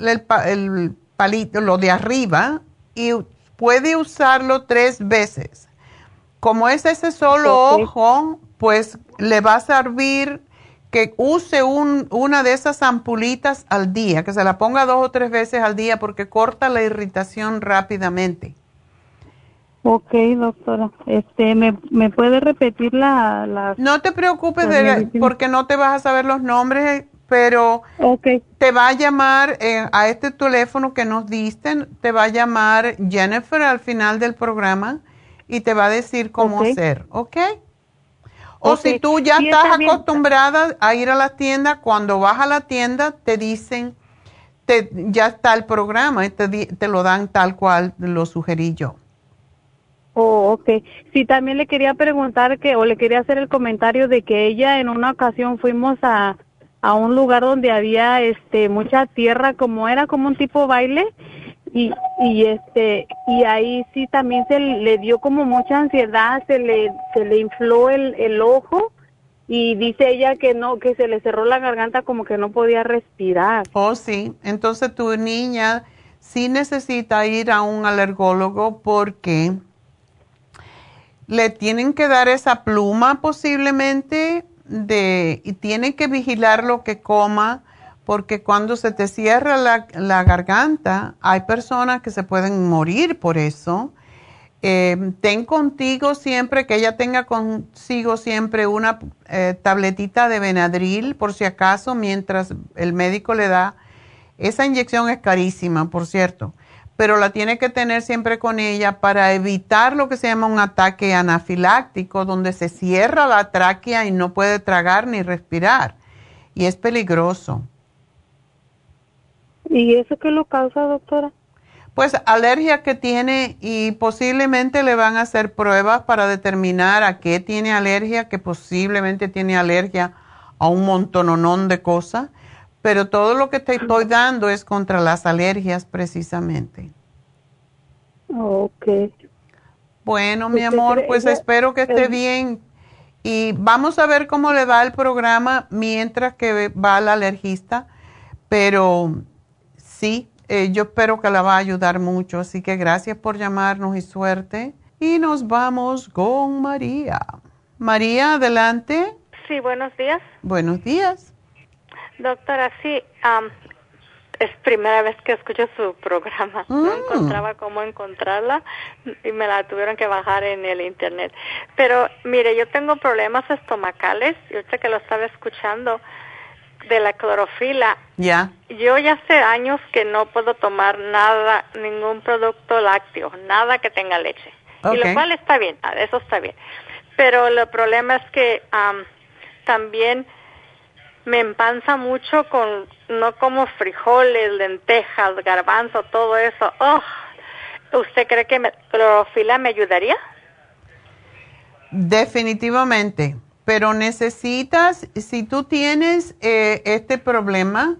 el, palito, lo de arriba, y puede usarlo tres veces. Como es ese solo ojo, pues le va a servir que use un, una de esas ampulitas al día, que se la ponga dos o tres veces al día porque corta la irritación rápidamente. Ok, doctora. Este, ¿me, me puede repetir la, No te preocupes de, porque no te vas a saber los nombres, pero te va a llamar eh, a este teléfono que nos diste, te va a llamar Jennifer al final del programa y te va a decir cómo hacer, ¿ok? O si tú ya estás acostumbrada a ir a la tienda, cuando vas a la tienda te dicen, te, ya está el programa y te, te lo dan tal cual lo sugerí yo. Oh, ok. Sí, también le quería preguntar que, o le quería hacer el comentario de que ella en una ocasión fuimos a, a un lugar donde había este mucha tierra, como era como un tipo baile, y, y este y ahí sí también se le dio como mucha ansiedad se le se le infló el, el ojo y dice ella que no que se le cerró la garganta como que no podía respirar. Oh sí. Entonces tu niña sí necesita ir a un alergólogo porque le tienen que dar esa pluma posiblemente de y tienen que vigilar lo que coma porque cuando se te cierra la, garganta, hay personas que se pueden morir por eso. Eh, ten contigo siempre, que ella tenga consigo siempre una eh, tabletita de Benadryl, por si acaso, mientras el médico le da. Esa inyección es carísima, por cierto, pero la tiene que tener siempre con ella para evitar lo que se llama un ataque anafiláctico, donde se cierra la tráquea y no puede tragar ni respirar. Y es peligroso. ¿Y eso qué lo causa, doctora? Pues alergia que tiene y posiblemente le van a hacer pruebas para determinar a qué tiene alergia, que posiblemente tiene alergia a un montononón de cosas, pero todo lo que te estoy dando es contra las alergias precisamente. Ok. Bueno, mi amor, pues espero que esté bien y vamos a ver cómo le va el programa mientras que va la alergista, pero sí, eh, yo espero que la va a ayudar mucho. Así que gracias por llamarnos y suerte. Y nos vamos con María. María, adelante. Sí, buenos días. Buenos días. Doctora, sí, es primera vez que escucho su programa. No mm. encontraba cómo encontrarla y me la tuvieron que bajar en el internet. Pero mire, yo tengo problemas estomacales y ahorita que lo estaba escuchando, de la clorofila. Ya. Yo ya hace años que no puedo tomar nada, ningún producto lácteo, nada que tenga leche. Y lo cual está bien, ah, eso está bien. Pero el problema es que también me empanza mucho con, no como frijoles, lentejas, garbanzo, todo eso. Oh, ¿Usted cree que clorofila me ayudaría? Definitivamente pero necesitas, si tú tienes eh, este problema,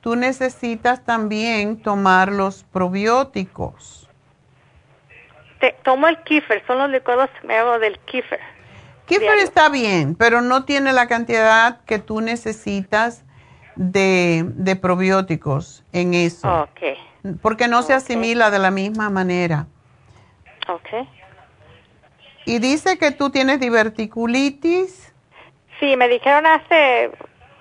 tú necesitas también tomar los probióticos. tomo el kefir, son los licuados me hago del kefir. Kefir está bien, pero no tiene la cantidad que tú necesitas de, de probióticos en eso. Okay. Porque no se asimila de la misma manera. Okay. Y dice que tú tienes diverticulitis. Sí, me dijeron hace,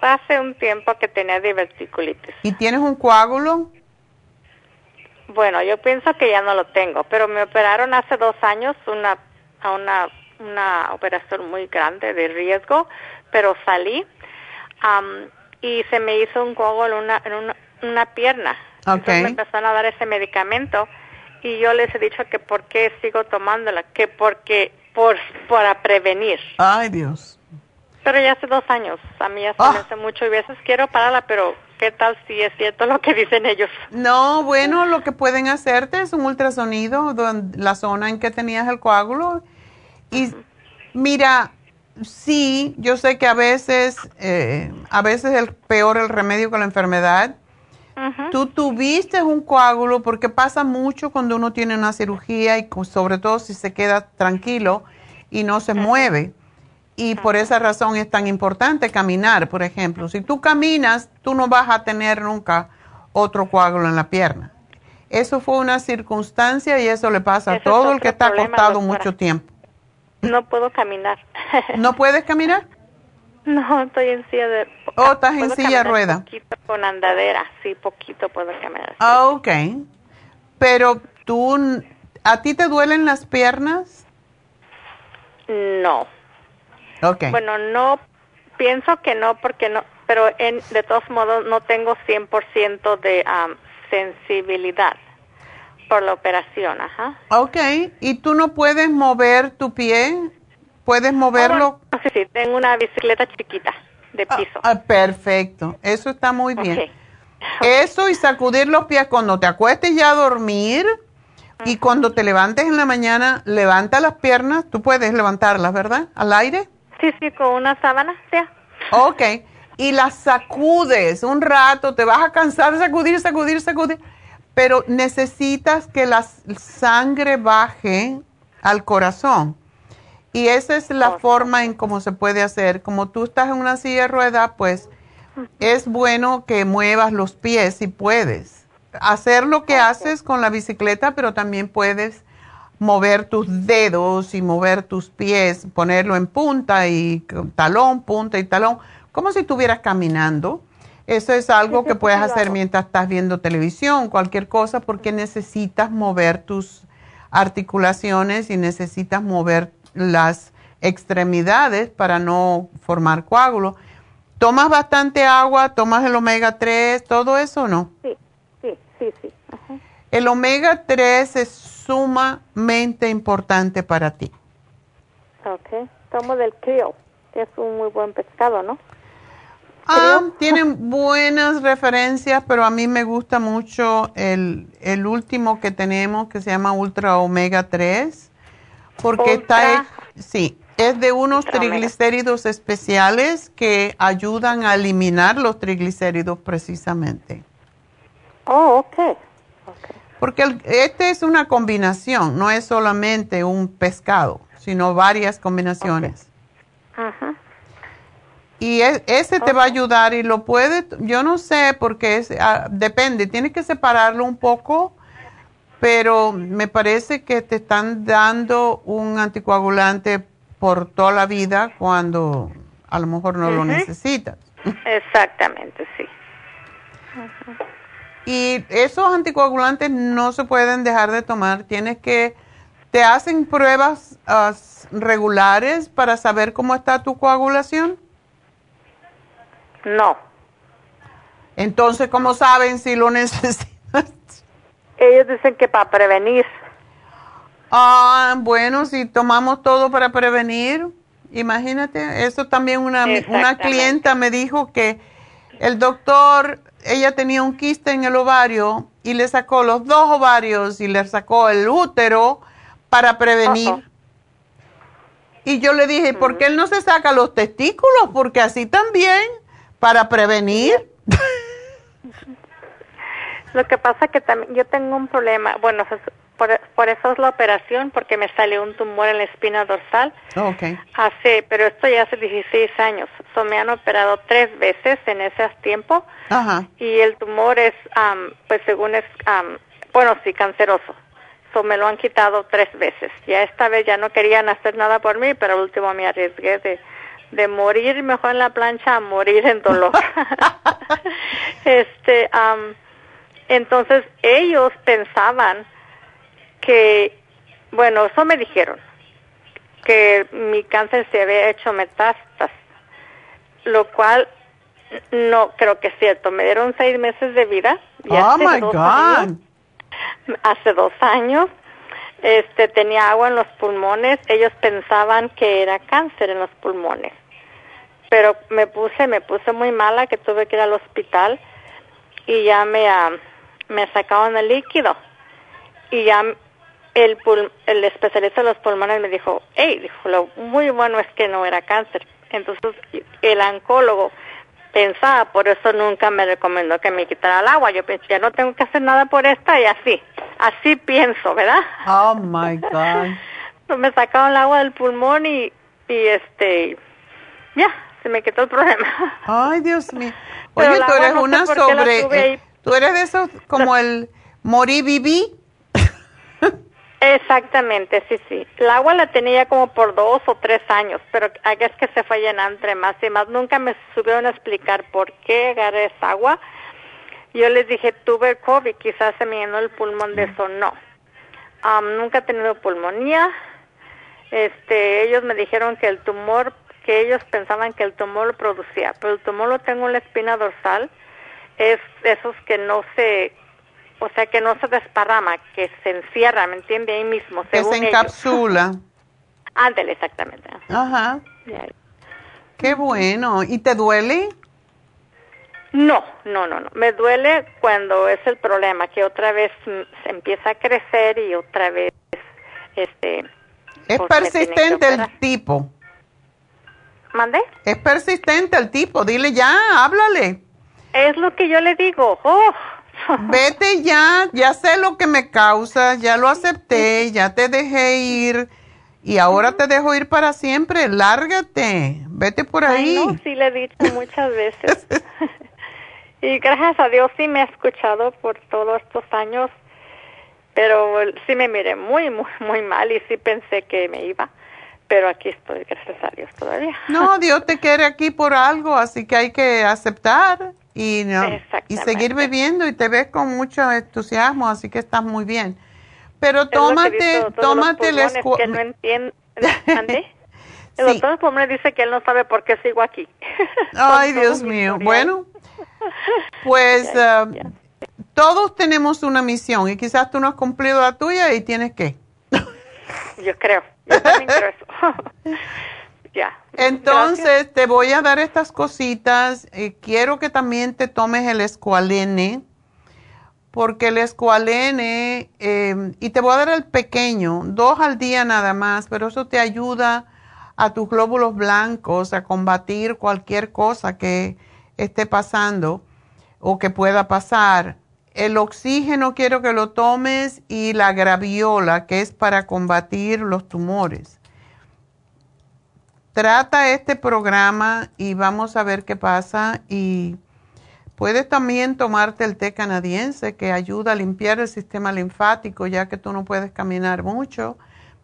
hace un tiempo que tenía diverticulitis. ¿Y tienes un coágulo? Bueno, yo pienso que ya no lo tengo, pero me operaron hace dos años una, a una, una operación muy grande de riesgo, pero salí y se me hizo un coágulo una, en una, una pierna. Entonces me empezaron a dar ese medicamento y yo les he dicho que por qué sigo tomándola, que porque por para prevenir. Ay, Dios. Pero ya hace dos años, a mí ya se me ah. hace mucho y veces quiero pararla, pero ¿qué tal si es cierto lo que dicen ellos? No, bueno, lo que pueden hacerte es un ultrasonido, donde, la zona en que tenías el coágulo. Y mira, sí, yo sé que a veces, eh, a veces es peor el remedio que la enfermedad. Tú tuviste un coágulo porque pasa mucho cuando uno tiene una cirugía y sobre todo si se queda tranquilo y no se mueve. Y por esa razón es tan importante caminar, por ejemplo. Si tú caminas, tú no vas a tener nunca otro coágulo en la pierna. Eso fue una circunstancia y eso le pasa a todo el que está acostado mucho tiempo. No puedo caminar. ¿No puedes caminar? No, estoy en silla de... Oh, estás en silla de rueda. Poquito con andadera, sí, poquito puedo caminar. Ah, ok. Pero tú, ¿a ti te duelen las piernas? No. Ok. Bueno, no, pienso que no, porque no, pero en, de todos modos no tengo 100% de sensibilidad por la operación, ajá. Ok, ¿y tú no puedes mover tu pie? ¿Puedes moverlo? sí, sí, tengo una bicicleta chiquita de ah, piso. Ah, perfecto, eso está muy bien. Eso y sacudir los pies cuando te acuestes ya a dormir y cuando te levantes en la mañana, levanta las piernas, tú puedes levantarlas, ¿verdad? Al aire. Sí, sí, con una sábana, sí. Ok, y las sacudes un rato, te vas a cansar de sacudir, sacudir, sacudir pero necesitas que la sangre baje al corazón. Y esa es la forma en cómo se puede hacer. Como tú estás en una silla de ruedas, pues es bueno que muevas los pies si puedes. Hacer lo que haces con la bicicleta, pero también puedes mover tus dedos y mover tus pies, ponerlo en punta y talón, punta y talón, como si estuvieras caminando eso es algo que puedes hacer mientras estás viendo televisión, cualquier cosa, porque necesitas mover tus articulaciones y necesitas mover las extremidades para no formar coágulos. ¿Tomas bastante agua? ¿Tomas el omega 3? ¿Todo eso o no? Sí, sí, sí, sí. El omega 3 es sumamente importante para ti. Ok. Tomo del krill, que es un muy buen pescado, ¿no? Ah, tienen buenas referencias, pero a mí me gusta mucho el, el último que tenemos que se llama Ultra Omega 3, porque está, sí, es de unos triglicéridos especiales que ayudan a eliminar los triglicéridos precisamente. Oh, ok. okay. Porque este es una combinación, no es solamente un pescado, sino varias combinaciones. Ajá. Y ese te va a ayudar y lo puede, yo no sé porque es, ah, depende, tienes que separarlo un poco, pero me parece que te están dando un anticoagulante por toda la vida cuando a lo mejor no lo necesitas. Exactamente, sí. Y esos anticoagulantes no se pueden dejar de tomar, tienes que, te hacen pruebas ah, regulares para saber cómo está tu coagulación. No. Entonces, ¿cómo saben si lo necesitan? Ellos dicen que para prevenir. Ah, bueno, si tomamos todo para prevenir, imagínate, eso también una, una clienta me dijo que el doctor, ella tenía un quiste en el ovario y le sacó los dos ovarios y le sacó el útero para prevenir. Y yo le dije, ¿por qué él no se saca los testículos? Porque así también para prevenir. Lo que pasa que también yo tengo un problema, bueno, por, eso es la operación, porque me salió un tumor en la espina dorsal. Oh, hace, pero esto ya hace 16 años. So, me han operado tres veces en ese tiempo. Y el tumor es, pues según es, bueno, sí, canceroso. So, me lo han quitado tres veces. Ya esta vez ya no querían hacer nada por mí, pero al último me arriesgué de de morir mejor en la plancha a morir en dolor. este, entonces ellos pensaban que, bueno, eso me dijeron, que mi cáncer se había hecho metástasis, lo cual No, creo que es cierto. Me dieron seis meses de vida. oh, my God. hace dos años este tenía agua en los pulmones, ellos pensaban que era cáncer en los pulmones. Pero me puse, me puse muy mala que tuve que ir al hospital y ya me uh, me sacaron el líquido. Y ya el el especialista de los pulmones me dijo, "Hey, dijo, lo muy bueno es que no era cáncer." Entonces el oncólogo pensaba, por eso nunca me recomendó que me quitara el agua. Yo pensé, ya no tengo que hacer nada por esta y así. Así pienso, ¿verdad? Oh my God. me sacaron el agua del pulmón y, y este, ya, se me quitó el problema. Ay, Dios mío. Oye, tú eres una sobre. Tú eres de esos como el morí viví. Exactamente, sí, sí. El agua la tenía como por dos o tres años, pero es que se fue llenando entre más y más. Nunca me subieron a explicar por qué agarré esa agua. Yo les dije, tuve COVID, quizás se me llenó el pulmón de eso. No. nunca he tenido pulmonía. Este, ellos me dijeron que el tumor, que ellos pensaban que el tumor lo producía, pero el tumor lo tengo en la espina dorsal. Es esos que no se o sea que no se desparrama, que se encierra, ¿me entiende? Ahí mismo, Que se encapsula. Ándale, exactamente. Ajá. Qué bueno. ¿Y te duele? No, no, no, no. Me duele cuando es el problema, que otra vez se empieza a crecer y otra vez, este... Es persistente el tipo. ¿Mande? Es persistente el tipo. Dile ya, háblale. Es lo que yo le digo. Oh, Vete ya, ya sé lo que me causa, ya lo acepté, ya te dejé ir y ahora te dejo ir para siempre. Lárgate, vete por ahí. no, sí le he dicho muchas veces. y gracias a Dios sí me ha escuchado por todos estos años, pero sí me miré muy, muy, muy mal y sí pensé que me iba. Pero aquí estoy, gracias a Dios todavía. No, Dios te quiere aquí por algo, así que hay que aceptar y, no, y seguir viviendo y te ves con mucho entusiasmo, así que estás muy bien. Pero tómate, tómate el que no entiende. El doctor me dice que él no sabe por qué sigo aquí. Ay, Dios mío. Bueno, pues um, todos tenemos una misión y quizás tú no has cumplido la tuya y tienes que. Yo creo. Yo también creo eso. Ya. Entonces, te voy a dar estas cositas. Eh, quiero que también te tomes el escualene, porque el escualene, eh, y te voy a dar el pequeño, dos al día nada más, pero eso te ayuda a tus glóbulos blancos a combatir cualquier cosa que esté pasando o que pueda pasar. El oxígeno quiero que lo tomes y la graviola, que es para combatir los tumores trata este programa y vamos a ver qué pasa. Y puedes también tomarte el té canadiense que ayuda a limpiar el sistema linfático, ya que tú no puedes caminar mucho,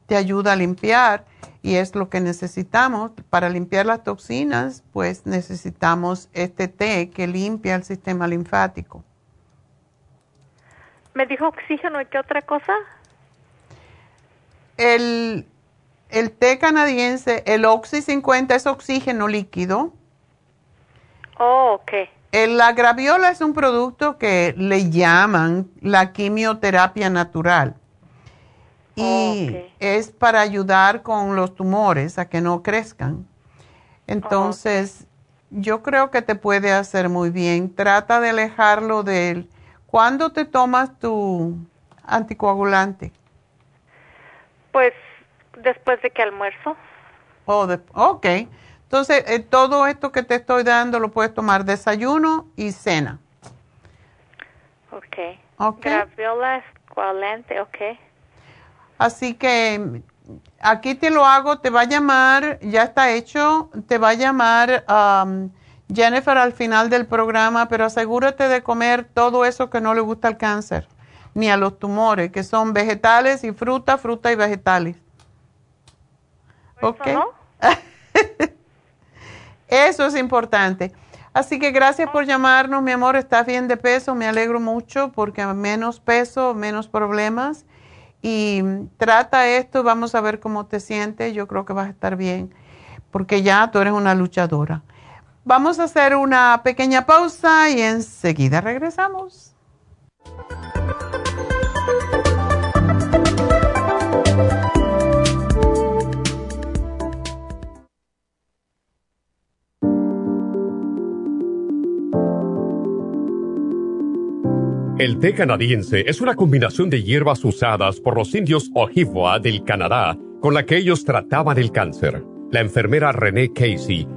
te ayuda a limpiar y es lo que necesitamos. Para limpiar las toxinas, pues necesitamos este té que limpia el sistema linfático. ¿Me dijo oxígeno y qué otra cosa? El el té canadiense, el Oxy 50 es oxígeno líquido. Oh, ok. la graviola es un producto que le llaman la quimioterapia natural. Y es para ayudar con los tumores a que no crezcan. Entonces, yo creo que te puede hacer muy bien. Trata de alejarlo del... ¿Cuándo te tomas tu anticoagulante? Pues Después de que almuerzo. Oh, ok. Entonces, eh, todo esto que te estoy dando lo puedes tomar desayuno y cena. Ok. Ok. Graviola escualente, ok. Así que aquí te lo hago, te va a llamar, ya está hecho, te va a llamar um, Jennifer al final del programa, pero asegúrate de comer todo eso que no le gusta al cáncer, ni a los tumores, que son vegetales y fruta, fruta y vegetales. Ok. Eso es importante. Así que gracias por llamarnos, mi amor. Estás bien de peso, me alegro mucho porque menos peso, menos problemas. Y trata esto, vamos a ver cómo te sientes. Yo creo que vas a estar bien porque ya tú eres una luchadora. Vamos a hacer una pequeña pausa y enseguida regresamos. El té canadiense es una combinación de hierbas usadas por los indios Ojibwa del Canadá con la que ellos trataban el cáncer. La enfermera Renee Casey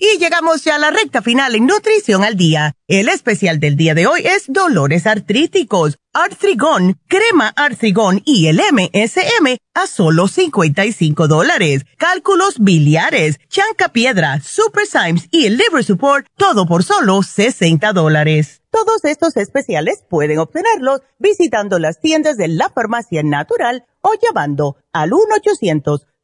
Y llegamos ya a la recta final en Nutrición al Día. El especial del día de hoy es dolores artríticos, Artrigón, crema Artrigón y el MSM a solo 55 dólares. Cálculos biliares, chanca piedra, Super Symes y el Liver Support, todo por solo 60 dólares. Todos estos especiales pueden obtenerlos visitando las tiendas de la farmacia natural o llamando al 1 800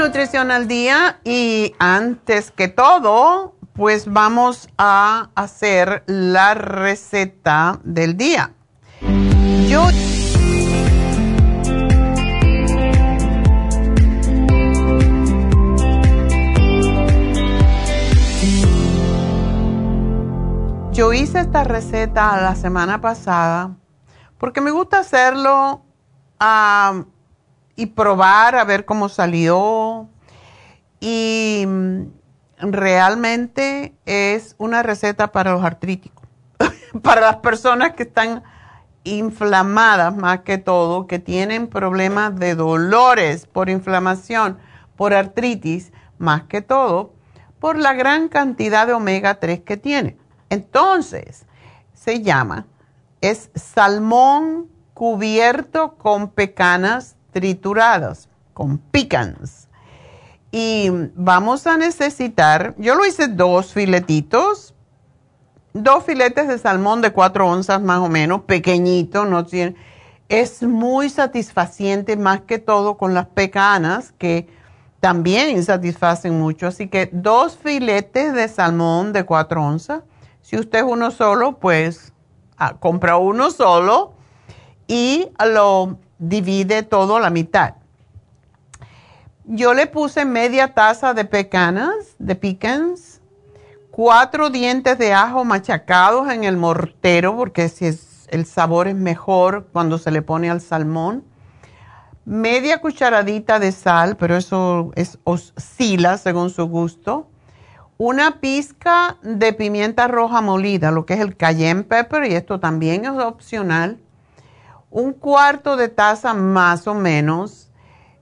Nutrición al Día y antes que todo, pues vamos a hacer la receta del día. Yo... Hice esta receta la semana pasada porque me gusta hacerlo a y probar a ver cómo salió. Y mm, realmente es una receta para los artríticos, para las personas que están inflamadas más que todo, que tienen problemas de dolores por inflamación, por artritis, más que todo, por la gran cantidad de omega 3 que tiene. Entonces, se llama, es salmón cubierto con pecanas triturados con pecans. Y vamos a necesitar, yo lo hice dos filetitos, dos filetes de salmón de cuatro onzas más o menos, pequeñito, no es muy satisfaciente más que todo con las pecanas que también satisfacen mucho. Así que dos filetes de salmón de cuatro onzas. Si usted es uno solo, pues ah, compra uno solo y lo divide todo a la mitad. Yo le puse media taza de pecanas, de pecans, cuatro dientes de ajo machacados en el mortero, porque si el sabor es mejor cuando se le pone al salmón. Media cucharadita de sal, pero eso es, oscila según su gusto. una pizca de pimienta roja molida, lo que es el cayenne pepper, y esto también es opcional, un cuarto de taza más o menos,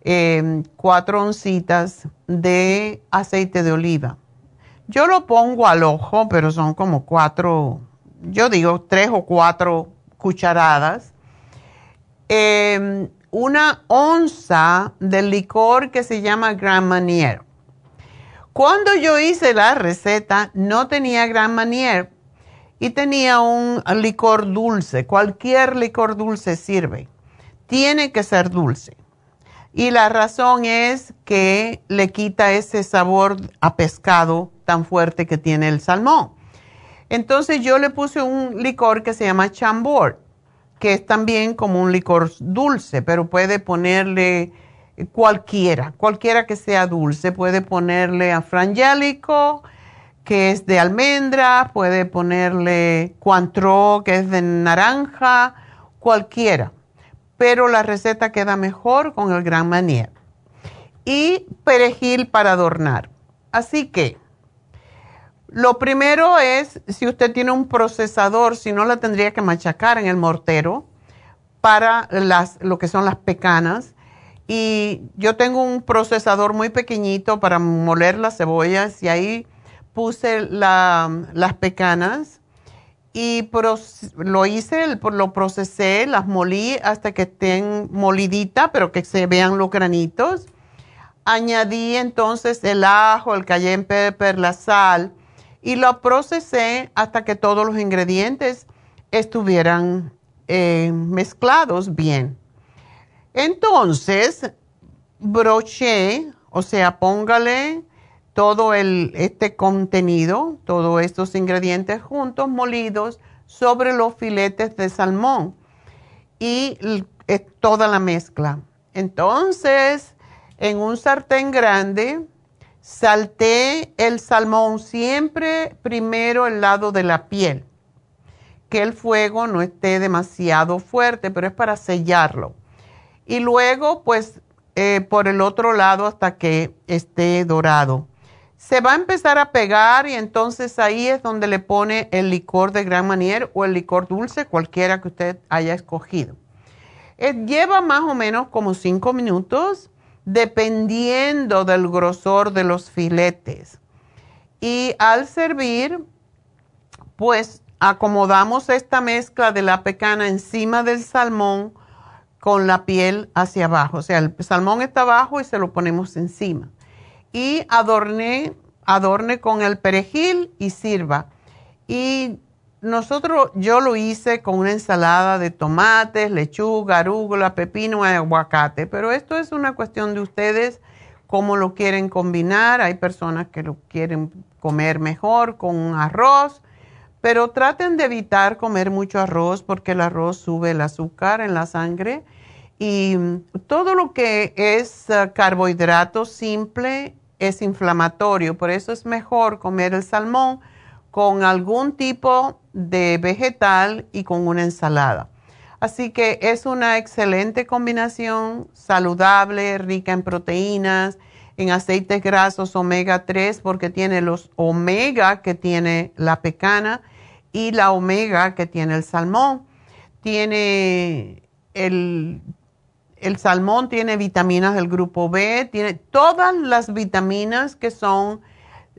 em, cuatro oncitas de aceite de oliva. Yo lo pongo al ojo, pero son como cuatro, yo digo tres o cuatro cucharadas. Em, una onza del licor que se llama Grand Marnier. Cuando yo hice la receta, no tenía Gran Manier y tenía un licor dulce. Cualquier licor dulce sirve. Tiene que ser dulce. Y la razón es que le quita ese sabor a pescado tan fuerte que tiene el salmón. Entonces yo le puse un licor que se llama chambord, que es también como un licor dulce, pero puede ponerle cualquiera, cualquiera que sea dulce. Puede ponerle a frangélico, que es de almendra, puede ponerle cuantro, que es de naranja, cualquiera. Pero la receta queda mejor con el Gran Manier. Y perejil para adornar. Así que, lo primero es, si usted tiene un procesador, si no la tendría que machacar en el mortero para las, lo que son las pecanas y yo tengo un procesador muy pequeñito para moler las cebollas y ahí puse las pecanas y lo hice, lo procesé, las molí hasta que estén molidita, pero que se vean los granitos. Añadí entonces el ajo, el cayenne pepper, la sal y lo procesé hasta que todos los ingredientes estuvieran eh, mezclados bien. Entonces, broché, o sea, póngale todo el, este contenido, todos estos ingredientes juntos, molidos, sobre los filetes de salmón y toda la mezcla. Entonces, en un sartén grande, salté el salmón siempre primero el lado de la piel, que el fuego no esté demasiado fuerte, pero es para sellarlo y luego pues eh, por el otro lado hasta que esté dorado. Se va a empezar a pegar y entonces ahí es donde le pone el licor de Gran Manier o el licor dulce, cualquiera que usted haya escogido. Eh, lleva más o menos como cinco minutos dependiendo del grosor de los filetes. Y al servir, pues acomodamos esta mezcla de la pecana encima del salmón con la piel hacia abajo. O sea, el salmón está abajo y se lo ponemos encima. Y adorne, adorne con el perejil y sirva. Y nosotros, yo lo hice con una ensalada de tomates, lechuga, arúgula, pepino y aguacate. Pero esto es una cuestión de ustedes, cómo lo quieren combinar. Hay personas que lo quieren comer mejor con arroz pero traten de evitar comer mucho arroz porque el arroz sube el azúcar en la sangre y todo lo que es eh, carbohidrato simple es inflamatorio. Por eso es mejor comer el salmón con algún tipo de vegetal y con una ensalada. Así que es una excelente combinación, saludable, rica en proteínas, en aceites grasos omega 3 porque tiene los omega que tiene la pecana y la omega que tiene el salmón. Tiene el, el salmón tiene vitaminas del grupo B, tiene todas las vitaminas que son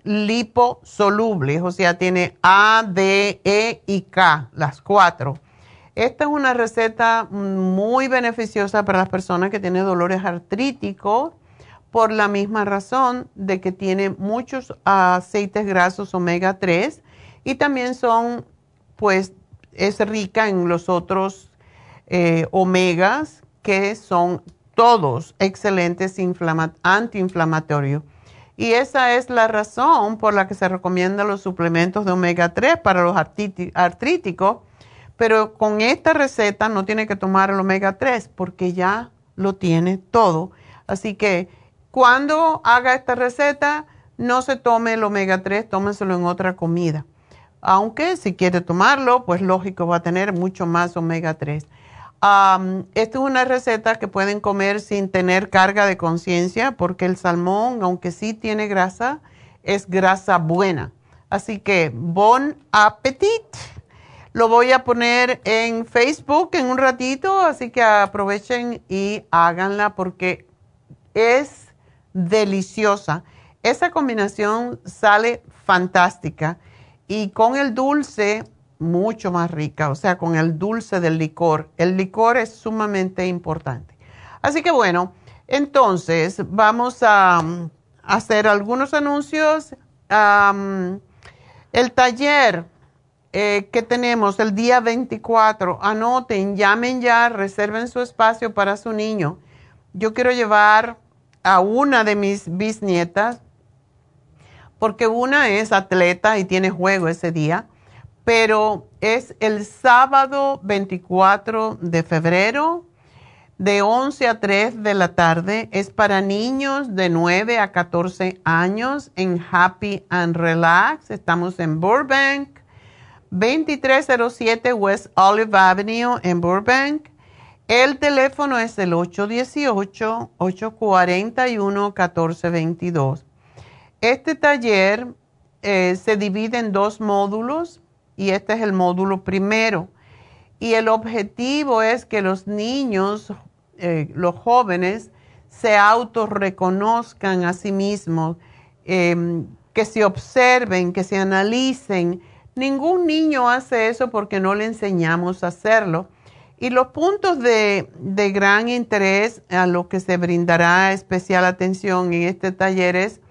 liposolubles, o sea, tiene A, D, E y K, las cuatro. Esta es una receta muy beneficiosa para las personas que tienen dolores artríticos por la misma razón de que tiene muchos aceites grasos omega 3 y también son, pues, es rica en los otros eh, omegas que son todos excelentes antiinflamatorios. Y esa es la razón por la que se recomiendan los suplementos de omega 3 para los artríticos. Pero con esta receta no tiene que tomar el omega 3 porque ya lo tiene todo. Así que cuando haga esta receta, no se tome el omega 3, tómenselo en otra comida. Aunque si quiere tomarlo, pues lógico va a tener mucho más omega 3. Esta es una receta que pueden comer sin tener carga de conciencia porque el salmón, aunque sí tiene grasa, es grasa buena. Así que bon appetit. Lo voy a poner en Facebook en un ratito, así que aprovechen y háganla porque es deliciosa. Esa combinación sale fantástica y con el dulce mucho más rica, o sea, con el dulce del licor. El licor es sumamente importante. Así que bueno, entonces vamos a, mm, hacer algunos anuncios. el taller eh, que tenemos el día 24, anoten, llamen ya, reserven su espacio para su niño. Yo quiero llevar a una de mis bisnietas, porque una es atleta y tiene juego ese día, pero es el sábado 24 de febrero de 11 a 3 de la tarde. Es para niños de 9 a 14 años en Happy and Relax. Estamos en Burbank, 2307 West Olive Avenue en Burbank. El teléfono es el 818-841-1422. Este taller eh, se divide en dos módulos y este es el módulo primero. Y el objetivo es que los niños, eh, los jóvenes, se autorreconozcan a sí mismos, em, que se observen, que se analicen. Ningún niño hace eso porque no le enseñamos a hacerlo y los puntos de, gran interés a los que se brindará especial atención en este taller es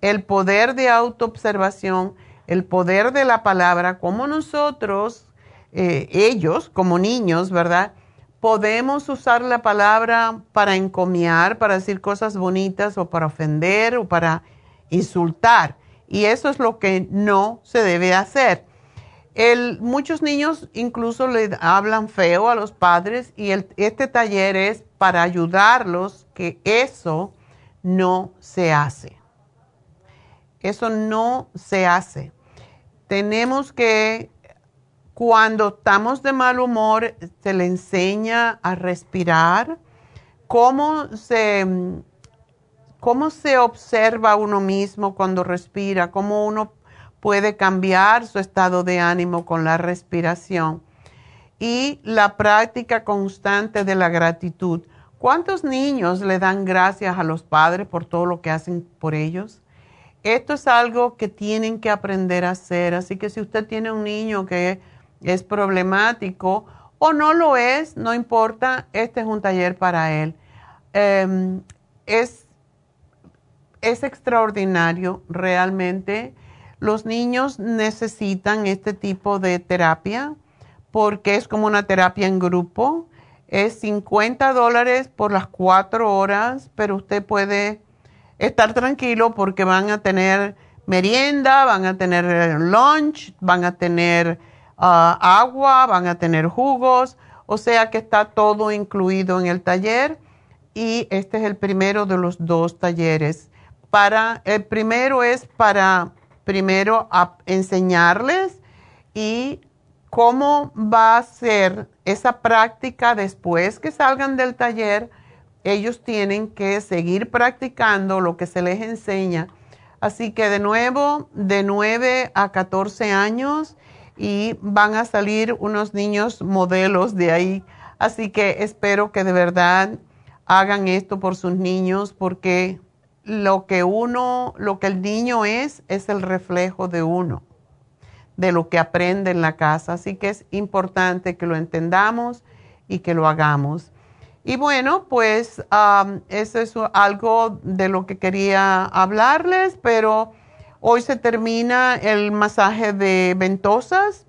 el poder de autoobservación, el poder de la palabra, como nosotros, eh, ellos como niños, ¿verdad? Podemos usar la palabra para encomiar, para decir cosas bonitas o para ofender o para insultar. Y eso es lo que no se debe hacer muchos niños incluso le hablan feo a los padres y este taller es para ayudarlos que eso no se hace. Eso no se hace. Tenemos que, cuando estamos de mal humor, se le enseña a respirar, cómo se, cómo se observa uno mismo cuando respira, cómo uno puede cambiar su estado de ánimo con la respiración y la práctica constante de la gratitud. ¿Cuántos niños le dan gracias a los padres por todo lo que hacen por ellos? Esto es algo que tienen que aprender a hacer, así que si usted tiene un niño que es problemático o no lo es, no importa, este es un taller para él. Em, es, es extraordinario realmente los niños necesitan este tipo de terapia porque es como una terapia en grupo. Es 50 dólares por las cuatro horas, pero usted puede estar tranquilo porque van a tener merienda, van a tener lunch, van a tener ah, agua, van a tener jugos, o sea que está todo incluido en el taller y este es el primero de los dos talleres. Para, el primero es para primero enseñarles y cómo va a ser esa práctica después que salgan del taller. Ellos tienen que seguir practicando lo que se les enseña. Así que de nuevo, de 9 a 14 años y van a salir unos niños modelos de ahí. Así que espero que de verdad hagan esto por sus niños porque lo que uno, lo que el niño es, es el reflejo de uno, de lo que aprende en la casa. Así que es importante que lo entendamos y que lo hagamos. Y bueno, pues eso es algo de lo que quería hablarles, pero hoy se termina el masaje de ventosas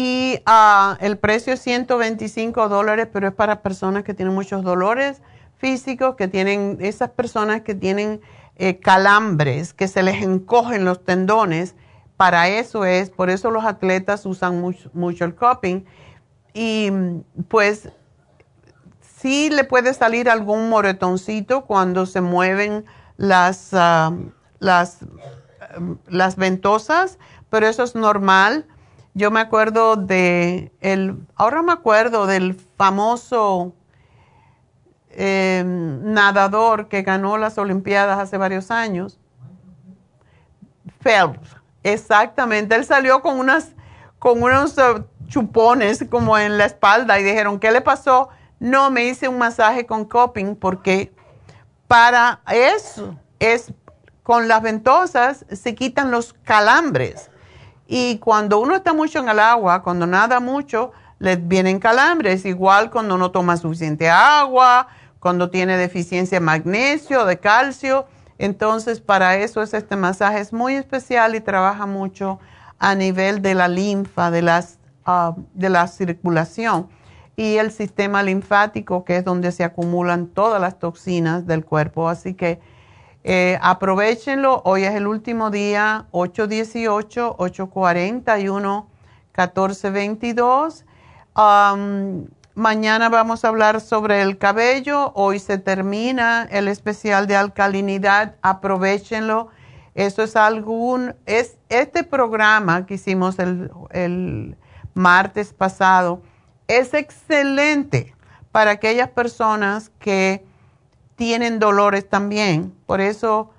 y ah, el precio es 125 dólares, pero es para personas que tienen muchos dolores físicos, que tienen esas personas que tienen eh, calambres, que se les encogen los tendones. Para eso es, por eso los atletas usan mucho, el cupping. Y pues sí le puede salir algún moretoncito cuando se mueven las, ah, las, ventosas, pero eso es normal. Yo me acuerdo de el, ahora me acuerdo del famoso Em, nadador que ganó las Olimpiadas hace varios años. Phelps, exactamente. Él salió con unas, con unos uh, chupones como en la espalda y dijeron, ¿qué le pasó? No, me hice un masaje con coping porque para eso es con las ventosas se quitan los calambres. Y cuando uno está mucho en el agua, cuando nada mucho, le vienen calambres. Igual cuando no toma suficiente agua, cuando tiene deficiencia de magnesio, de calcio. Entonces, para eso es este masaje. Es muy especial y trabaja mucho a nivel de la linfa, de, las, ah, de la circulación y el sistema linfático, que es donde se acumulan todas las toxinas del cuerpo. Así que eh, aprovechenlo. Hoy es el último día, 818-841-1422. mañana vamos a hablar sobre el cabello. Hoy se termina el especial de alcalinidad. Aprovechenlo. Eso es algún, es este programa que hicimos el, el martes pasado es excelente para aquellas personas que tienen dolores también. Por eso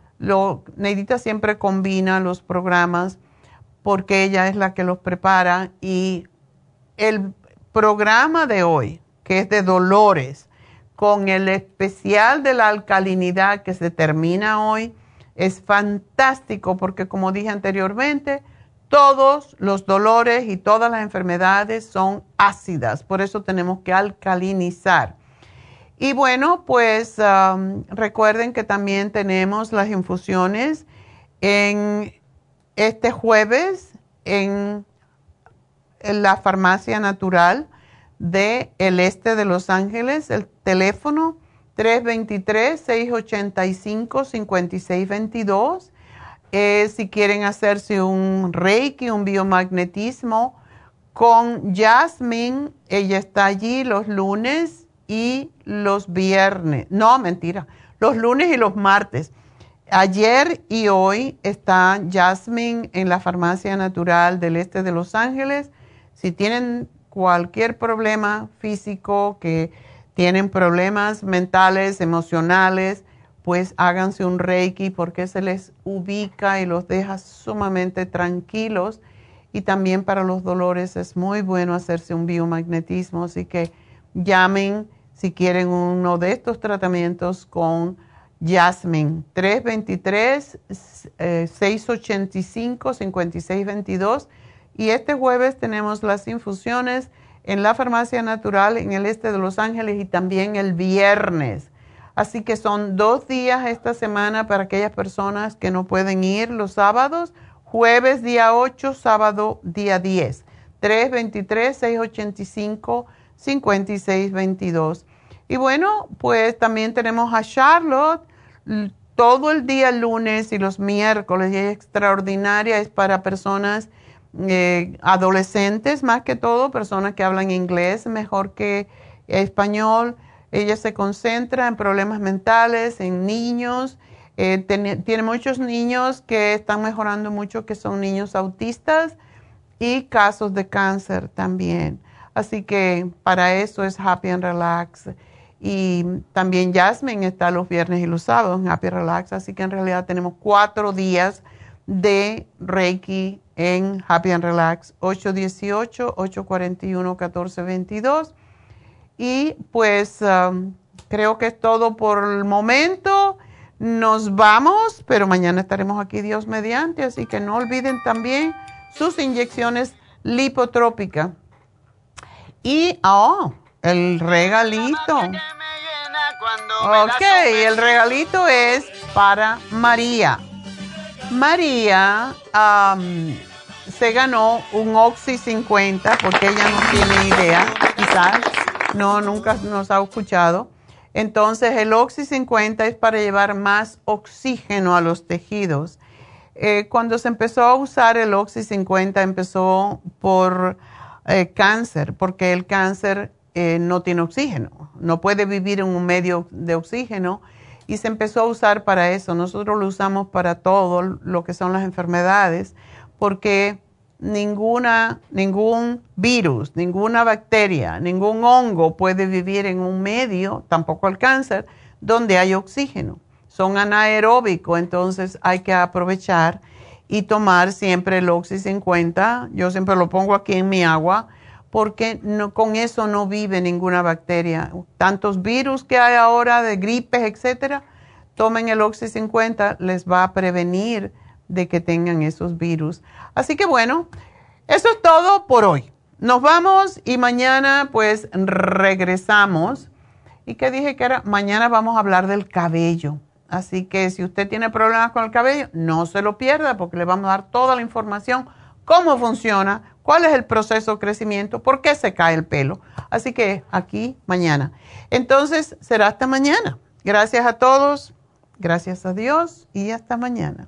Neidita siempre combina los programas porque ella es la que los prepara y el programa de hoy, que es de dolores, con el especial de la alcalinidad que se termina hoy, es fantástico porque como dije anteriormente, todos los dolores y todas las enfermedades son ácidas, por eso tenemos que alcalinizar. Y bueno, pues um, recuerden que también tenemos las infusiones en este jueves en, la farmacia natural de el este de Los Ángeles, el teléfono 323-685-5622 si quieren hacerse un reiki, un biomagnetismo con Jasmine, ella está allí los lunes y los viernes. No, mentira, los lunes y los martes. Ayer y hoy está Jasmine en la farmacia natural del este de Los Ángeles. Si tienen cualquier problema físico, que tienen problemas mentales, emocionales, pues háganse un reiki porque se les ubica y los deja sumamente tranquilos. Y también para los dolores es muy bueno hacerse un biomagnetismo, así que llamen si quieren uno de estos tratamientos con Jasmine 323-685-5622. Y este jueves tenemos las infusiones en la Farmacia Natural en el este de Los Ángeles y también el viernes Así que son dos días esta semana para aquellas personas que no pueden ir los sábados, jueves día 8, sábado día 10. 323-685-5622. Y bueno, pues también tenemos a Charlotte todo el día lunes y los miércoles. Y es extraordinaria, es para personas eh, adolescentes más que todo, personas que hablan inglés mejor que español ella se concentra en problemas mentales, en niños. Eh, tiene, muchos niños que están mejorando mucho, que son niños autistas y casos de cáncer también. Así que para eso es Happy and Relax. Y también Jasmine está los viernes y los sábados en Happy Relax. Así que en realidad tenemos cuatro días de Reiki en Happy and Relax. 818-841-1422 y pues um, creo que es todo por el momento. Nos vamos, pero mañana estaremos aquí Dios mediante, así que no olviden también sus inyecciones lipotrópicas. Y, oh, el regalito. Ok, el regalito es para María. María um, se ganó un Oxy 50 porque ella no tiene idea, quizás no, nunca nos ha escuchado. Entonces, el Oxy 50 es para llevar más oxígeno a los tejidos. Eh, cuando se empezó a usar el Oxy 50, empezó por eh, cáncer, porque el cáncer eh, no tiene oxígeno, no puede vivir en un medio de oxígeno y se empezó a usar para eso. Nosotros lo usamos para todo lo que son las enfermedades, porque ninguna, ningún virus, ninguna bacteria, ningún hongo puede vivir en un medio, tampoco el cáncer, donde hay oxígeno. Son anaeróbicos, entonces hay que aprovechar. y tomar siempre el Oxy 50. Yo siempre lo pongo aquí en mi agua porque no, con eso no vive ninguna bacteria. Tantos virus que hay ahora de gripes, etcétera, tomen el Oxy 50, les va a prevenir de que tengan esos virus. Así que bueno, eso es todo por hoy. Nos vamos y mañana pues regresamos. ¿Y qué dije que era? Mañana vamos a hablar del cabello. Así que si usted tiene problemas con el cabello, no se lo pierda porque le vamos a dar toda la información, cómo funciona, cuál es el proceso de crecimiento, por qué se cae el pelo. Así que aquí mañana. Entonces será hasta mañana. Gracias a todos, gracias a Dios y hasta mañana.